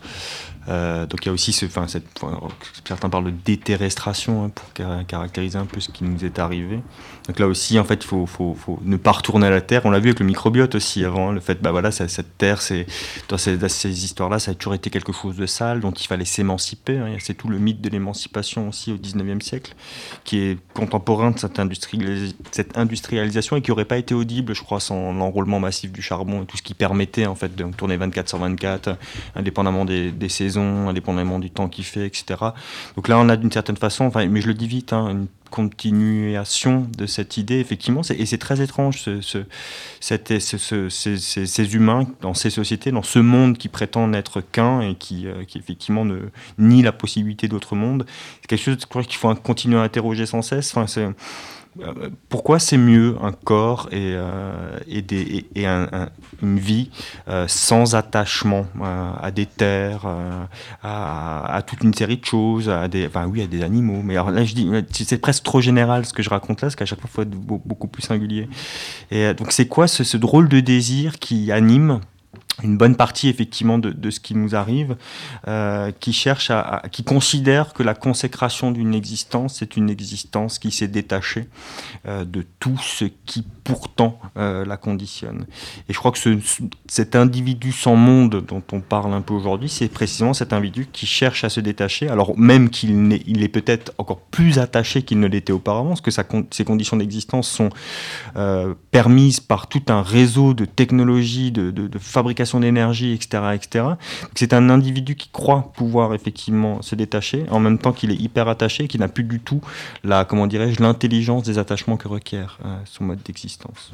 Euh, donc il y a aussi ce, cette, certains parlent de déterrestration hein, pour caractériser un peu ce qui nous est arrivé. Donc là aussi, en fait, il faut, faut, ne pas retourner à la terre. On l'a vu avec le microbiote aussi avant. Le fait, bah voilà, cette terre, c'est dans ces, histoires-là, ça a toujours été quelque chose de sale, dont il fallait s'émanciper. Hein. C'est tout le mythe de l'émancipation aussi au 19e siècle, qui est contemporain de cette, industrialis cette industrialisation et qui n'aurait pas été audible, je crois, sans l'enrôlement massif du charbon et tout ce qui permettait en fait de tourner 24 sur 24, indépendamment des saisons indépendamment du temps qu'il fait, etc. Donc là, on a d'une certaine façon, mais je le dis vite, hein, une continuation de cette idée, effectivement, et c'est très étrange, ces, humains dans ces sociétés, dans ce monde qui prétend n'être qu'un et qui, euh, effectivement ne nie la possibilité d'autre monde. C'est quelque chose qu'il faut continuer à interroger sans cesse. Pourquoi c'est mieux un corps et, euh, une vie euh, sans attachement euh, à des terres, à, toute une série de choses, à des, enfin oui, à des animaux. Mais alors là, je dis, c'est presque trop général ce que je raconte là, parce qu'à chaque fois, il faut être beaucoup plus singulier. Et donc, c'est quoi ce drôle de désir qui anime une bonne partie effectivement de, ce qui nous arrive, euh, qui cherche à, qui considère que la consécration d'une existence c'est une existence qui s'est détachée euh, de tout ce qui pourtant euh, la conditionne. Et je crois que ce, cet individu sans monde dont on parle un peu aujourd'hui, c'est précisément cet individu qui cherche à se détacher, alors même qu'il est, il est peut-être encore plus attaché qu'il ne l'était auparavant, parce que sa, ses conditions d'existence sont permises par tout un réseau de technologies, de, de, de fabrication d'énergie, etc., etc. C'est un individu qui croit pouvoir effectivement se détacher, en même temps qu'il est hyper attaché, qui n'a plus du tout la, comment dirais-je, l'intelligence des attachements que requiert euh, son mode d'existence.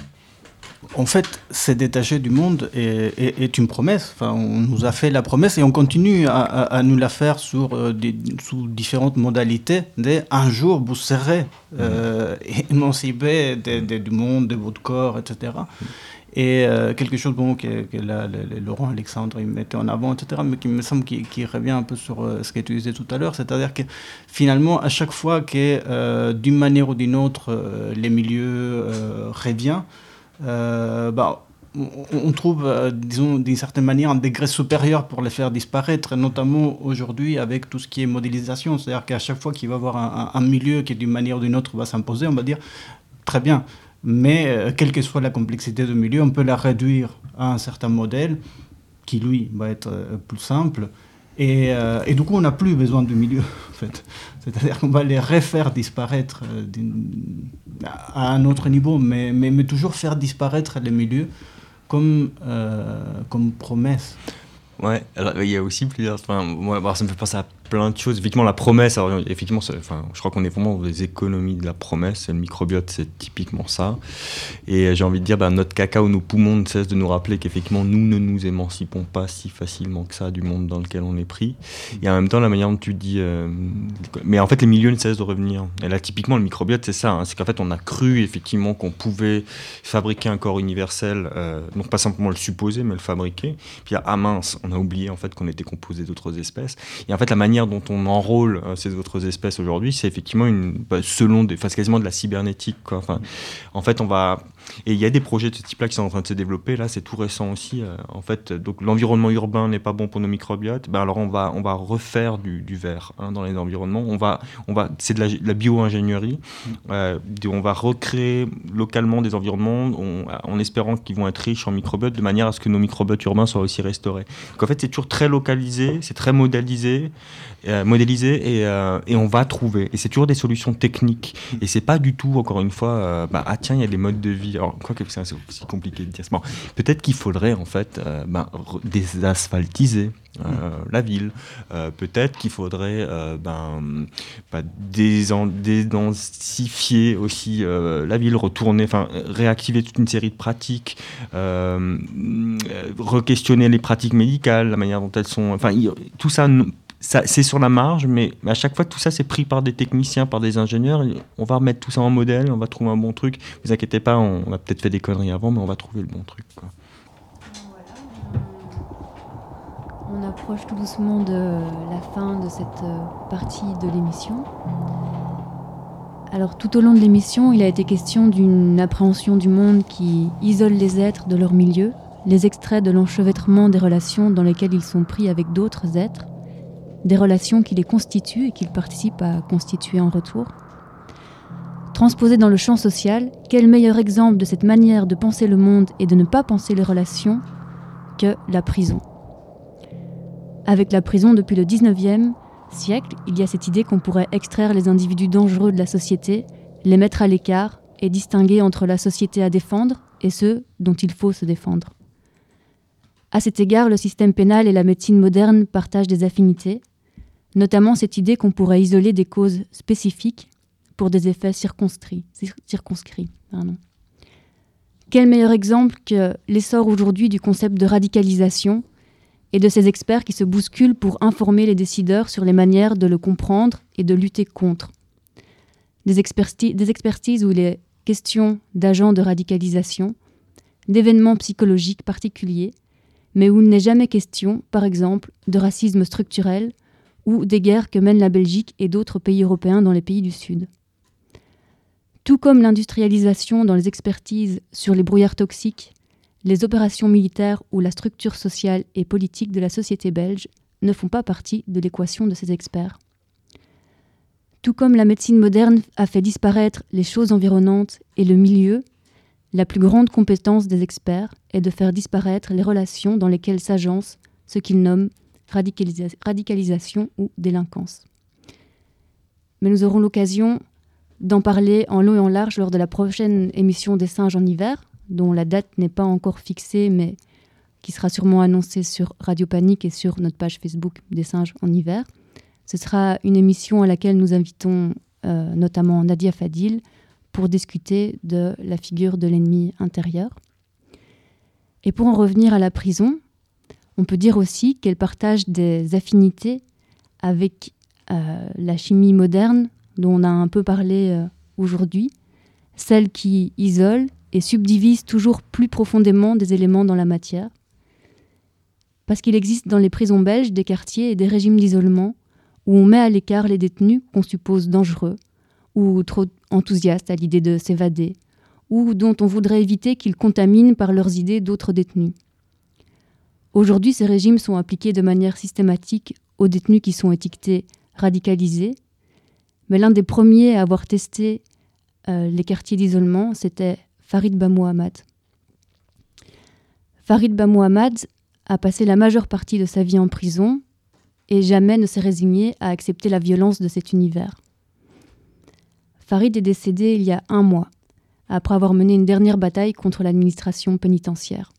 En fait, se détacher du monde est, est, est, une promesse. Enfin, on nous a fait la promesse et on continue à, à, à nous la faire sur, euh, des, sous différentes modalités. Dès un jour, vous serez euh, émancipé de, de, du monde, de votre corps, etc. Et euh, quelque chose bon, que, Laurent Alexandre il mettait en avant, etc., mais qui me semble qui, revient un peu sur euh, ce que tu disais tout à l'heure, c'est-à-dire que finalement, à chaque fois que euh, d'une manière ou d'une autre, les milieux reviennent, bah, on, trouve, disons, d'une certaine manière, un degré supérieur pour les faire disparaître, notamment aujourd'hui avec tout ce qui est modélisation, c'est-à-dire qu'à chaque fois qu'il va y avoir un, un milieu qui, d'une manière ou d'une autre, va s'imposer, on va dire, très bien, mais euh, quelle que soit la complexité du milieu, on peut la réduire à un certain modèle qui, lui, va être euh, plus simple. Et, euh, et, du coup, on n'a plus besoin du milieu, en fait. C'est-à-dire qu'on va les refaire disparaître à un autre niveau, mais, mais, mais, toujours faire disparaître les milieux comme, comme promesse. Ouais, alors il y a aussi plusieurs. Enfin, moi, ça me fait penser à plein de choses. Effectivement, la promesse, effectivement, je crois qu'on est vraiment dans des économies de la promesse. Le microbiote, c'est typiquement ça. Et j'ai envie de dire, bah, notre cacao, nos poumons ne cessent de nous rappeler qu'effectivement, nous ne nous émancipons pas si facilement que ça du monde dans lequel on est pris. Et en même temps, la manière dont tu dis. Euh, mais en fait, les milieux ne cessent de revenir. Et là, typiquement, le microbiote, c'est ça. Hein. c'est qu'en fait, on a cru effectivement qu'on pouvait fabriquer un corps universel, euh, donc pas simplement le supposer, mais le fabriquer. Puis, ah mince, on a oublié en fait qu'on était composé d'autres espèces. Et en fait, la manière dont on enrôle euh, ces autres espèces aujourd'hui, c'est effectivement une, bah, selon des, enfin, quasiment de la cybernétique. Quoi. Enfin, en fait, on va et il y a des projets de ce type-là qui sont en train de se développer. Là, c'est tout récent aussi. Euh, en fait, donc l'environnement urbain n'est pas bon pour nos microbiotes. Ben alors on va on va refaire du, du verre hein, dans les environnements. On va on va c'est de la, la bio-ingénierie. Euh, on va recréer localement des environnements en espérant qu'ils vont être riches en microbiotes de manière à ce que nos microbiotes urbains soient aussi restaurés. Donc en fait, c'est toujours très localisé, c'est très modélisé. Euh, modéliser et, euh, et, on va trouver. Et c'est toujours des solutions techniques. Et c'est pas du tout, encore une fois, euh, bah, ah tiens, il y a des modes de vie. Alors, quoi que c'est aussi compliqué de dire ça. Peut-être qu'il faudrait, en fait, bah, désasphaltiser. la ville. Peut-être qu'il faudrait ben, bah, dédensifier aussi la ville, retourner, enfin réactiver toute une série de pratiques, re-questionner les pratiques médicales, la manière dont elles sont. Enfin, tout ça c'est sur la marge, mais à chaque fois, tout ça, c'est pris par des techniciens, par des ingénieurs. On va remettre tout ça en modèle, on va trouver un bon truc. Ne vous inquiétez pas, on, a peut-être fait des conneries avant, mais on va trouver le bon truc. On approche tout doucement de la fin de cette euh, partie de l'émission. Alors tout au long de l'émission, il a été question d'une appréhension du monde qui isole les êtres de leur milieu, les extraits de l'enchevêtrement des relations dans lesquelles ils sont pris avec d'autres êtres, des relations qui les constituent et qu'ils participent à constituer en retour. Transposé dans le champ social, quel meilleur exemple de cette manière de penser le monde et de ne pas penser les relations que la prison? Avec la prison depuis le 19e siècle, il y a cette idée qu'on pourrait extraire les individus dangereux de la société, les mettre à l'écart et distinguer entre la société à défendre et ceux dont il faut se défendre. À cet égard, le système pénal et la médecine moderne partagent des affinités, notamment cette idée qu'on pourrait isoler des causes spécifiques pour des effets circonscrits. Quel meilleur exemple que l'essor aujourd'hui du concept de radicalisation et de ces experts qui se bousculent pour informer les décideurs sur les manières de le comprendre et de lutter contre? Des, des expertises où il est question d'agents de radicalisation, d'événements psychologiques particuliers, mais où il n'est jamais question, par exemple, de racisme structurel ou des guerres que mènent la Belgique et d'autres pays européens dans les pays du Sud. Tout comme l'industrialisation dans les expertises sur les brouillards toxiques, les opérations militaires ou la structure sociale et politique de la société belge ne font pas partie de l'équation de ces experts. Tout comme la médecine moderne a fait disparaître les choses environnantes et le milieu, la plus grande compétence des experts est de faire disparaître les relations dans lesquelles s'agencent ce qu'ils nomment radicalisation ou délinquance. Mais nous aurons l'occasion d'en parler en long et en large lors de la prochaine émission des singes en hiver, dont la date n'est pas encore fixée, mais qui sera sûrement annoncée sur Radio Panique et sur notre page Facebook des singes en hiver. Ce sera une émission à laquelle nous invitons euh, notamment Nadia Fadil pour discuter de la figure de l'ennemi intérieur. Et pour en revenir à la prison, on peut dire aussi qu'elle partage des affinités avec euh, la chimie moderne dont on a un peu parlé euh, aujourd'hui, celle qui isole et subdivise toujours plus profondément des éléments dans la matière. Parce qu'il existe dans les prisons belges des quartiers et des régimes d'isolement où on met à l'écart les détenus qu'on suppose dangereux ou trop enthousiastes à l'idée de s'évader, ou dont on voudrait éviter qu'ils contaminent par leurs idées d'autres détenus. Aujourd'hui, ces régimes sont appliqués de manière systématique aux détenus qui sont étiquetés radicalisés, mais l'un des premiers à avoir testé euh, les quartiers d'isolement, c'était Farid Bamouhamad. Farid Bamouhamad a passé la majeure partie de sa vie en prison et jamais ne s'est résigné à accepter la violence de cet univers. Farid est décédé il y a un mois, après avoir mené une dernière bataille contre l'administration pénitentiaire.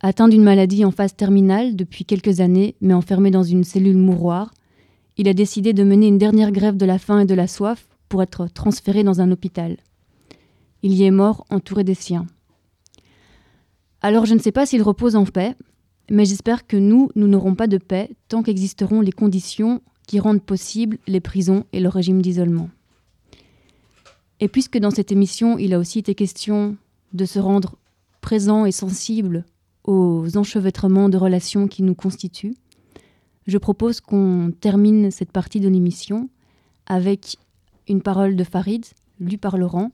Atteint d'une maladie en phase terminale depuis quelques années, mais enfermé dans une cellule mouroir, il a décidé de mener une dernière grève de la faim et de la soif pour être transféré dans un hôpital. Il y est mort entouré des siens. Alors je ne sais pas s'il repose en paix, mais j'espère que nous, nous n'aurons pas de paix tant qu'existeront les conditions qui rendent possibles les prisons et le régime d'isolement. Et puisque dans cette émission, il a aussi été question de se rendre présent et sensible aux enchevêtrements de relations qui nous constituent, je propose qu'on termine cette partie de l'émission avec une parole de Farid, lue par Laurent.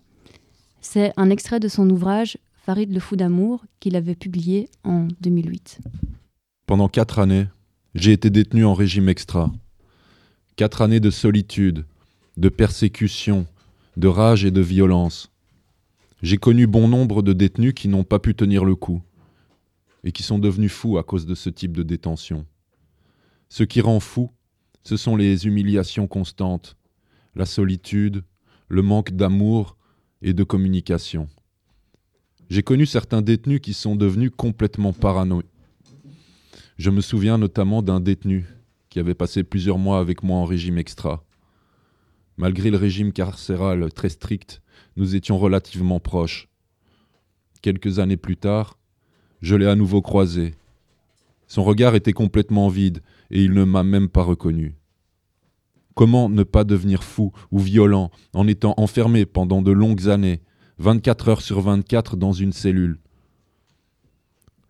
C'est un extrait de son ouvrage Farid le fou d'amour qu'il avait publié en 2008. Pendant quatre années, j'ai été détenu en régime extra. Quatre années de solitude, de persécution, de rage et de violence. J'ai connu bon nombre de détenus qui n'ont pas pu tenir le coup et qui sont devenus fous à cause de ce type de détention. Ce qui rend fou, ce sont les humiliations constantes, la solitude, le manque d'amour et de communication. J'ai connu certains détenus qui sont devenus complètement paranoïques. Je me souviens notamment d'un détenu qui avait passé plusieurs mois avec moi en régime extra. Malgré le régime carcéral très strict, nous étions relativement proches. Quelques années plus tard, je l'ai à nouveau croisé. Son regard était complètement vide et il ne m'a même pas reconnu. Comment ne pas devenir fou ou violent en étant enfermé pendant de longues années, 24 heures sur 24 dans une cellule?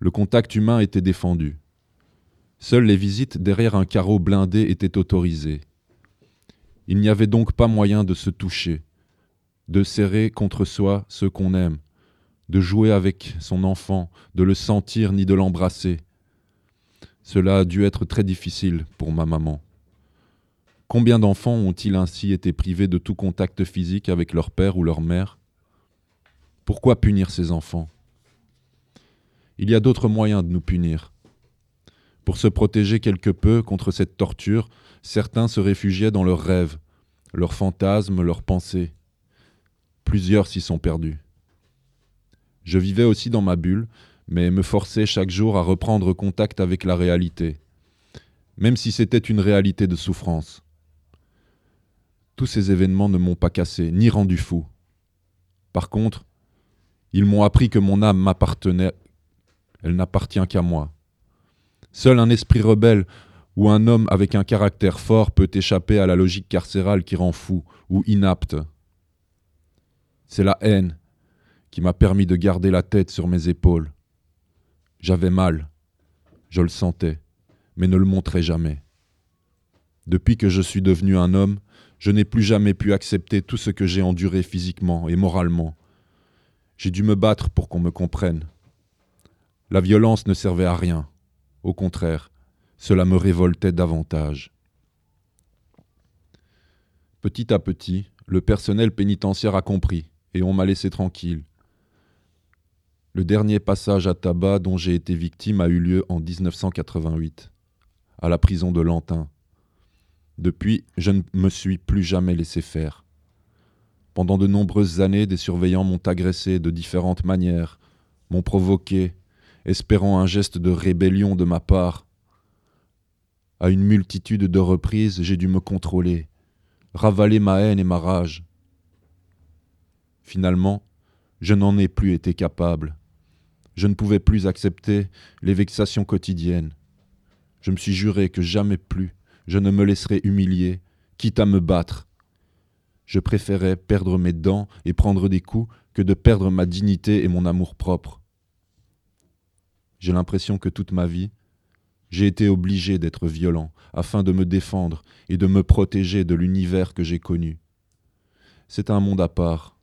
Le contact humain était défendu. Seules les visites derrière un carreau blindé étaient autorisées. Il n'y avait donc pas moyen de se toucher, de serrer contre soi ceux qu'on aime, de jouer avec son enfant, de le sentir ni de l'embrasser. Cela a dû être très difficile pour ma maman. Combien d'enfants ont-ils ainsi été privés de tout contact physique avec leur père ou leur mère? Pourquoi punir ces enfants? Il y a d'autres moyens de nous punir. Pour se protéger quelque peu contre cette torture, certains se réfugiaient dans leurs rêves, leurs fantasmes, leurs pensées. Plusieurs s'y sont perdus. Je vivais aussi dans ma bulle, mais me forçais chaque jour à reprendre contact avec la réalité, même si c'était une réalité de souffrance. Tous ces événements ne m'ont pas cassé, ni rendu fou. Par contre, ils m'ont appris que mon âme m'appartenait, elle n'appartient qu'à moi. Seul un esprit rebelle ou un homme avec un caractère fort peut échapper à la logique carcérale qui rend fou ou inapte. C'est la haine qui m'a permis de garder la tête sur mes épaules. J'avais mal, je le sentais, mais ne le montrais jamais. Depuis que je suis devenu un homme, je n'ai plus jamais pu accepter tout ce que j'ai enduré physiquement et moralement. J'ai dû me battre pour qu'on me comprenne. La violence ne servait à rien. Au contraire, cela me révoltait davantage. Petit à petit, le personnel pénitentiaire a compris et on m'a laissé tranquille. Le dernier passage à tabac dont j'ai été victime a eu lieu en 1988, à la prison de Lantin. Depuis, je ne me suis plus jamais laissé faire. Pendant de nombreuses années, des surveillants m'ont agressé de différentes manières, m'ont provoqué, espérant un geste de rébellion de ma part. À une multitude de reprises, j'ai dû me contrôler, ravaler ma haine et ma rage. Finalement, je n'en ai plus été capable. Je ne pouvais plus accepter les vexations quotidiennes. Je me suis juré que jamais plus je ne me laisserai humilier, quitte à me battre. Je préférais perdre mes dents et prendre des coups que de perdre ma dignité et mon amour-propre. J'ai l'impression que toute ma vie, j'ai été obligé d'être violent afin de me défendre et de me protéger de l'univers que j'ai connu. C'est un monde à part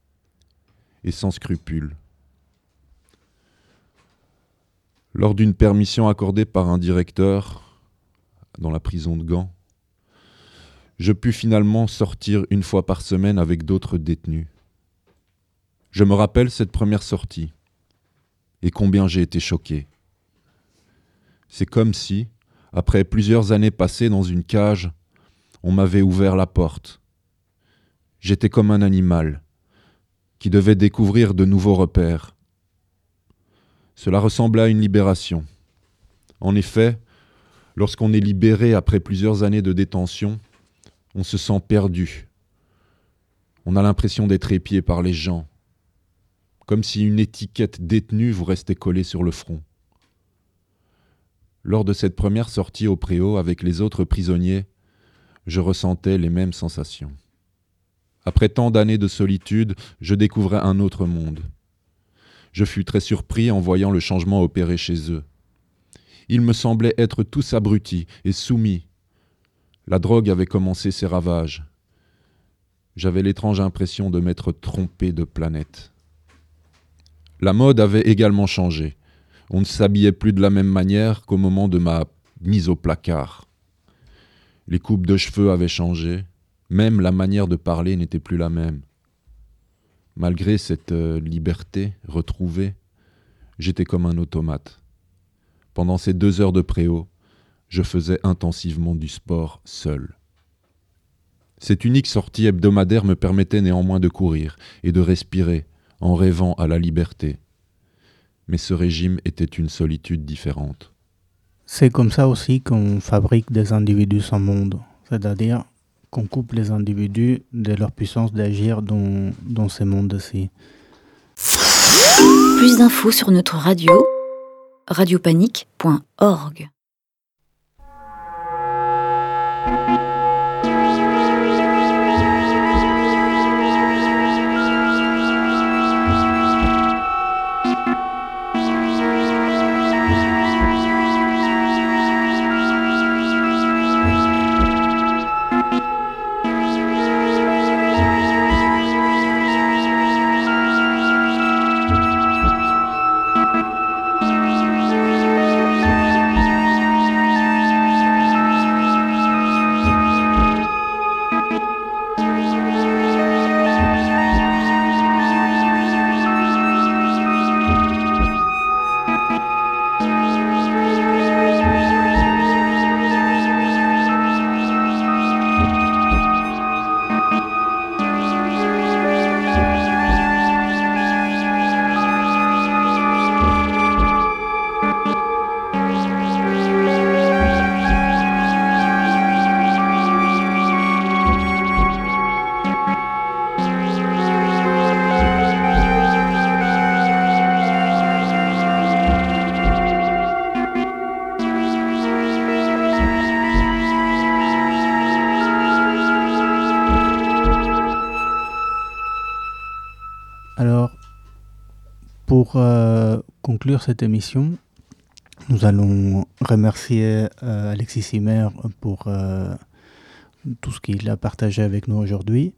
et sans scrupules. Lors d'une permission accordée par un directeur, dans la prison de Gand, je pus finalement sortir une fois par semaine avec d'autres détenus. Je me rappelle cette première sortie et combien j'ai été choqué. C'est comme si, après plusieurs années passées dans une cage, on m'avait ouvert la porte. J'étais comme un animal qui devait découvrir de nouveaux repères. Cela ressemblait à une libération. En effet, Lorsqu'on est libéré après plusieurs années de détention, On se sent perdu. On a l'impression d'être épié par les gens, comme si une étiquette détenue vous restait collée sur le front. Lors de cette première sortie au préau avec les autres prisonniers, je ressentais les mêmes sensations. Après tant d'années de solitude, je découvrais un autre monde. Je fus très surpris en voyant le changement opéré chez eux. Ils me semblaient être tous abrutis et soumis. La drogue avait commencé ses ravages. J'avais l'étrange impression de m'être trompé de planète. La mode avait également changé. On ne s'habillait plus de la même manière qu'au moment de ma mise au placard. Les coupes de cheveux avaient changé, même la manière de parler n'était plus la même. Malgré cette euh, liberté retrouvée, j'étais comme un automate. Pendant ces deux heures de préau, je faisais intensivement du sport seul. Cette unique sortie hebdomadaire me permettait néanmoins de courir et de respirer en rêvant à la liberté. Mais ce régime était une solitude différente. C'est comme ça aussi qu'on fabrique des individus sans monde, c'est-à-dire qu'on coupe les individus de leur puissance d'agir dans, dans ces mondes-ci. Plus d'infos sur notre radio, radiopanique.org. conclure cette émission, nous allons remercier euh, Alexis Simer pour euh, tout ce qu'il a partagé avec nous aujourd'hui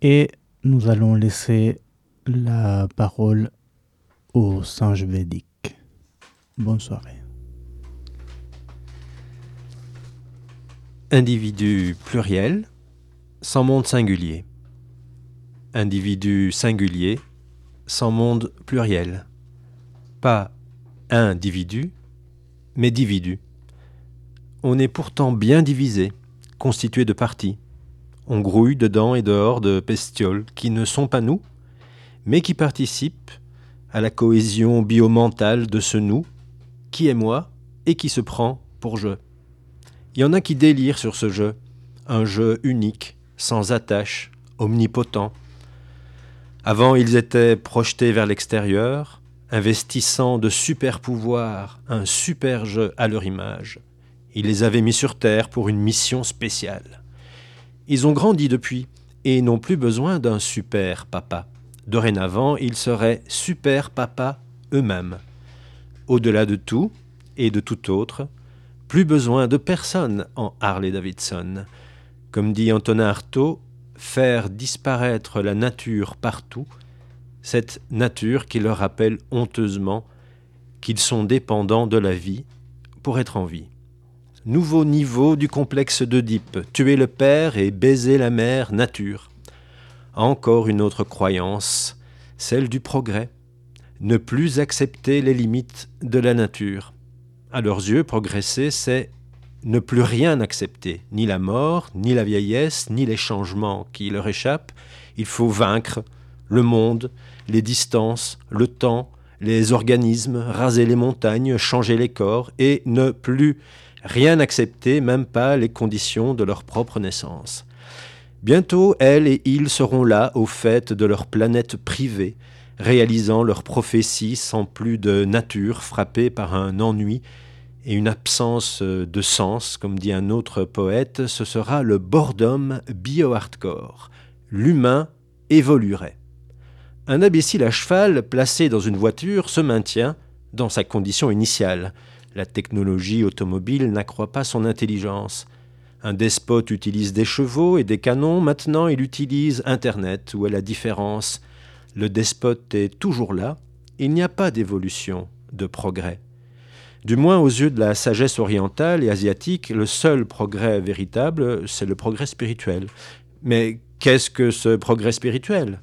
et nous allons laisser la parole au singe védique. Bonne soirée. Individu pluriel, sans monde singulier. Individu singulier, sans monde pluriel. Pas individu, mais dividu. On est pourtant bien divisé, constitué de parties. On grouille dedans et dehors de bestioles qui ne sont pas nous, mais qui participent à la cohésion biomentale de ce nous, qui est moi et qui se prend pour je. Il y en a qui délirent sur ce jeu, un jeu unique, sans attache, omnipotent. Avant, ils étaient projetés vers l'extérieur, investissant de super pouvoirs un super jeu à leur image. Ils les avaient mis sur Terre pour une mission spéciale. Ils ont grandi depuis et n'ont plus besoin d'un super papa. Dorénavant, ils seraient super papa eux-mêmes. Au-delà de tout et de tout autre, plus besoin de personne en Harley Davidson. Comme dit Antonin Artaud, faire disparaître la nature partout, cette nature qui leur rappelle honteusement qu'ils sont dépendants de la vie pour être en vie. Nouveau niveau du complexe d'Oedipe, tuer le père et baiser la mère nature. Encore une autre croyance, celle du progrès. Ne plus accepter les limites de la nature. À leurs yeux, progresser, c'est ne plus rien accepter, ni la mort, ni la vieillesse, ni les changements qui leur échappent. Il faut vaincre le monde, les distances, le temps, les organismes, raser les montagnes, changer les corps, et ne plus rien accepter, même pas les conditions de leur propre naissance. Bientôt, elle et il seront là au fait de leur planète privée, réalisant leur prophétie sans plus de nature frappée par un ennui et une absence de sens, comme dit un autre poète, ce sera le boredom bio-hardcore. L'humain évoluerait. Un imbécile à cheval placé dans une voiture se maintient dans sa condition initiale. La technologie automobile n'accroît pas son intelligence. Un despote utilise des chevaux et des canons, maintenant il utilise Internet. Où est la différence? Le despote est toujours là, il n'y a pas d'évolution, de progrès. Du moins aux yeux de la sagesse orientale et asiatique, le seul progrès véritable, c'est le progrès spirituel. Mais qu'est-ce que ce progrès spirituel?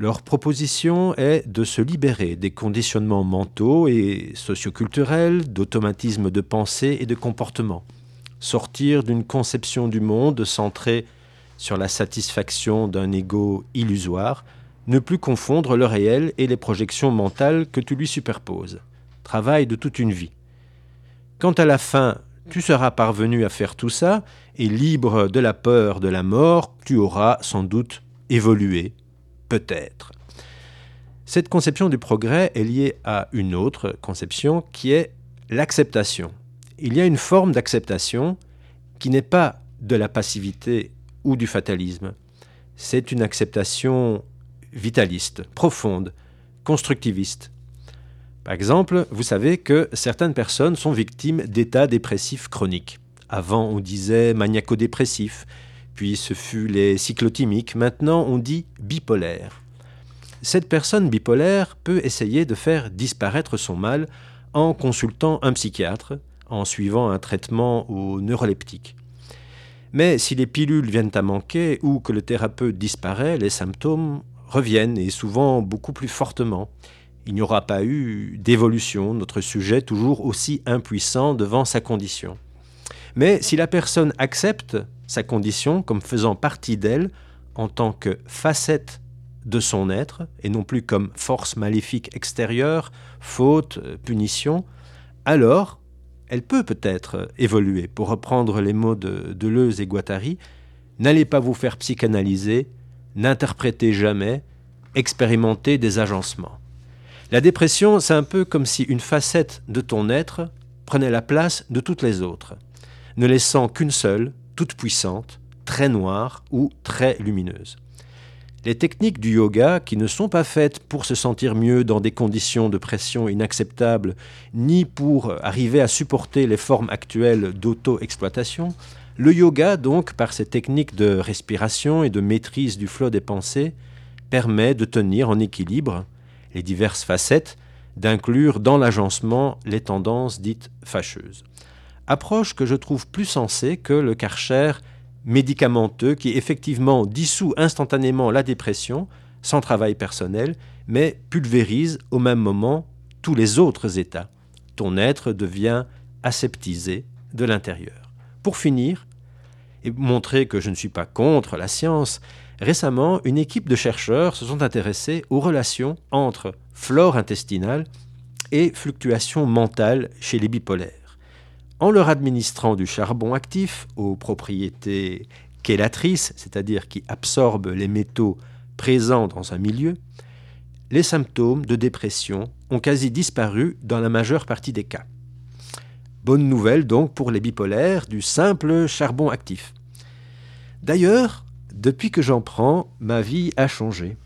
Leur proposition est de se libérer des conditionnements mentaux et socioculturels, d'automatismes de pensée et de comportement sortir d'une conception du monde centrée sur la satisfaction d'un ego illusoire, ne plus confondre le réel et les projections mentales que tu lui superposes. Travail de toute une vie. Quand à la fin tu seras parvenu à faire tout ça, et libre de la peur de la mort, tu auras sans doute évolué, peut-être. Cette conception du progrès est liée à une autre conception qui est l'acceptation il y a une forme d'acceptation qui n'est pas de la passivité ou du fatalisme. C'est une acceptation vitaliste, profonde, constructiviste. Par exemple, vous savez que certaines personnes sont victimes d'états dépressifs chroniques. Avant, on disait maniaco-dépressif, puis ce fut les cyclotimiques, maintenant on dit bipolaire. Cette personne bipolaire peut essayer de faire disparaître son mal en consultant un psychiatre, en suivant un traitement au neuroleptique. Mais si les pilules viennent à manquer ou que le thérapeute disparaît, les symptômes reviennent et souvent beaucoup plus fortement. Il n'y aura pas eu d'évolution, notre sujet toujours aussi impuissant devant sa condition. Mais si la personne accepte sa condition comme faisant partie d'elle en tant que facette de son être et non plus comme force maléfique extérieure, faute, punition, alors elle peut peut-être évoluer. Pour reprendre les mots de Deleuze et Guattari, n'allez pas vous faire psychanalyser, n'interprétez jamais, expérimentez des agencements. La dépression, c'est un peu comme si une facette de ton être prenait la place de toutes les autres, ne laissant qu'une seule, toute puissante, très noire ou très lumineuse. Les techniques du yoga, qui ne sont pas faites pour se sentir mieux dans des conditions de pression inacceptables, ni pour arriver à supporter les formes actuelles d'auto-exploitation, le yoga, donc, par ses techniques de respiration et de maîtrise du flot des pensées, permet de tenir en équilibre les diverses facettes, d'inclure dans l'agencement les tendances dites fâcheuses. Approche que je trouve plus sensée que le karcher médicamenteux qui effectivement dissout instantanément la dépression sans travail personnel, mais pulvérise au même moment tous les autres états. Ton être devient aseptisé de l'intérieur. Pour finir, et montrer que je ne suis pas contre la science, récemment, une équipe de chercheurs se sont intéressés aux relations entre flore intestinale et fluctuations mentales chez les bipolaires en leur administrant du charbon actif aux propriétés chélatrices, c'est-à-dire qui absorbent les métaux présents dans un milieu, les symptômes de dépression ont quasi disparu dans la majeure partie des cas. Bonne nouvelle donc pour les bipolaires du simple charbon actif. D'ailleurs, depuis que j'en prends, ma vie a changé.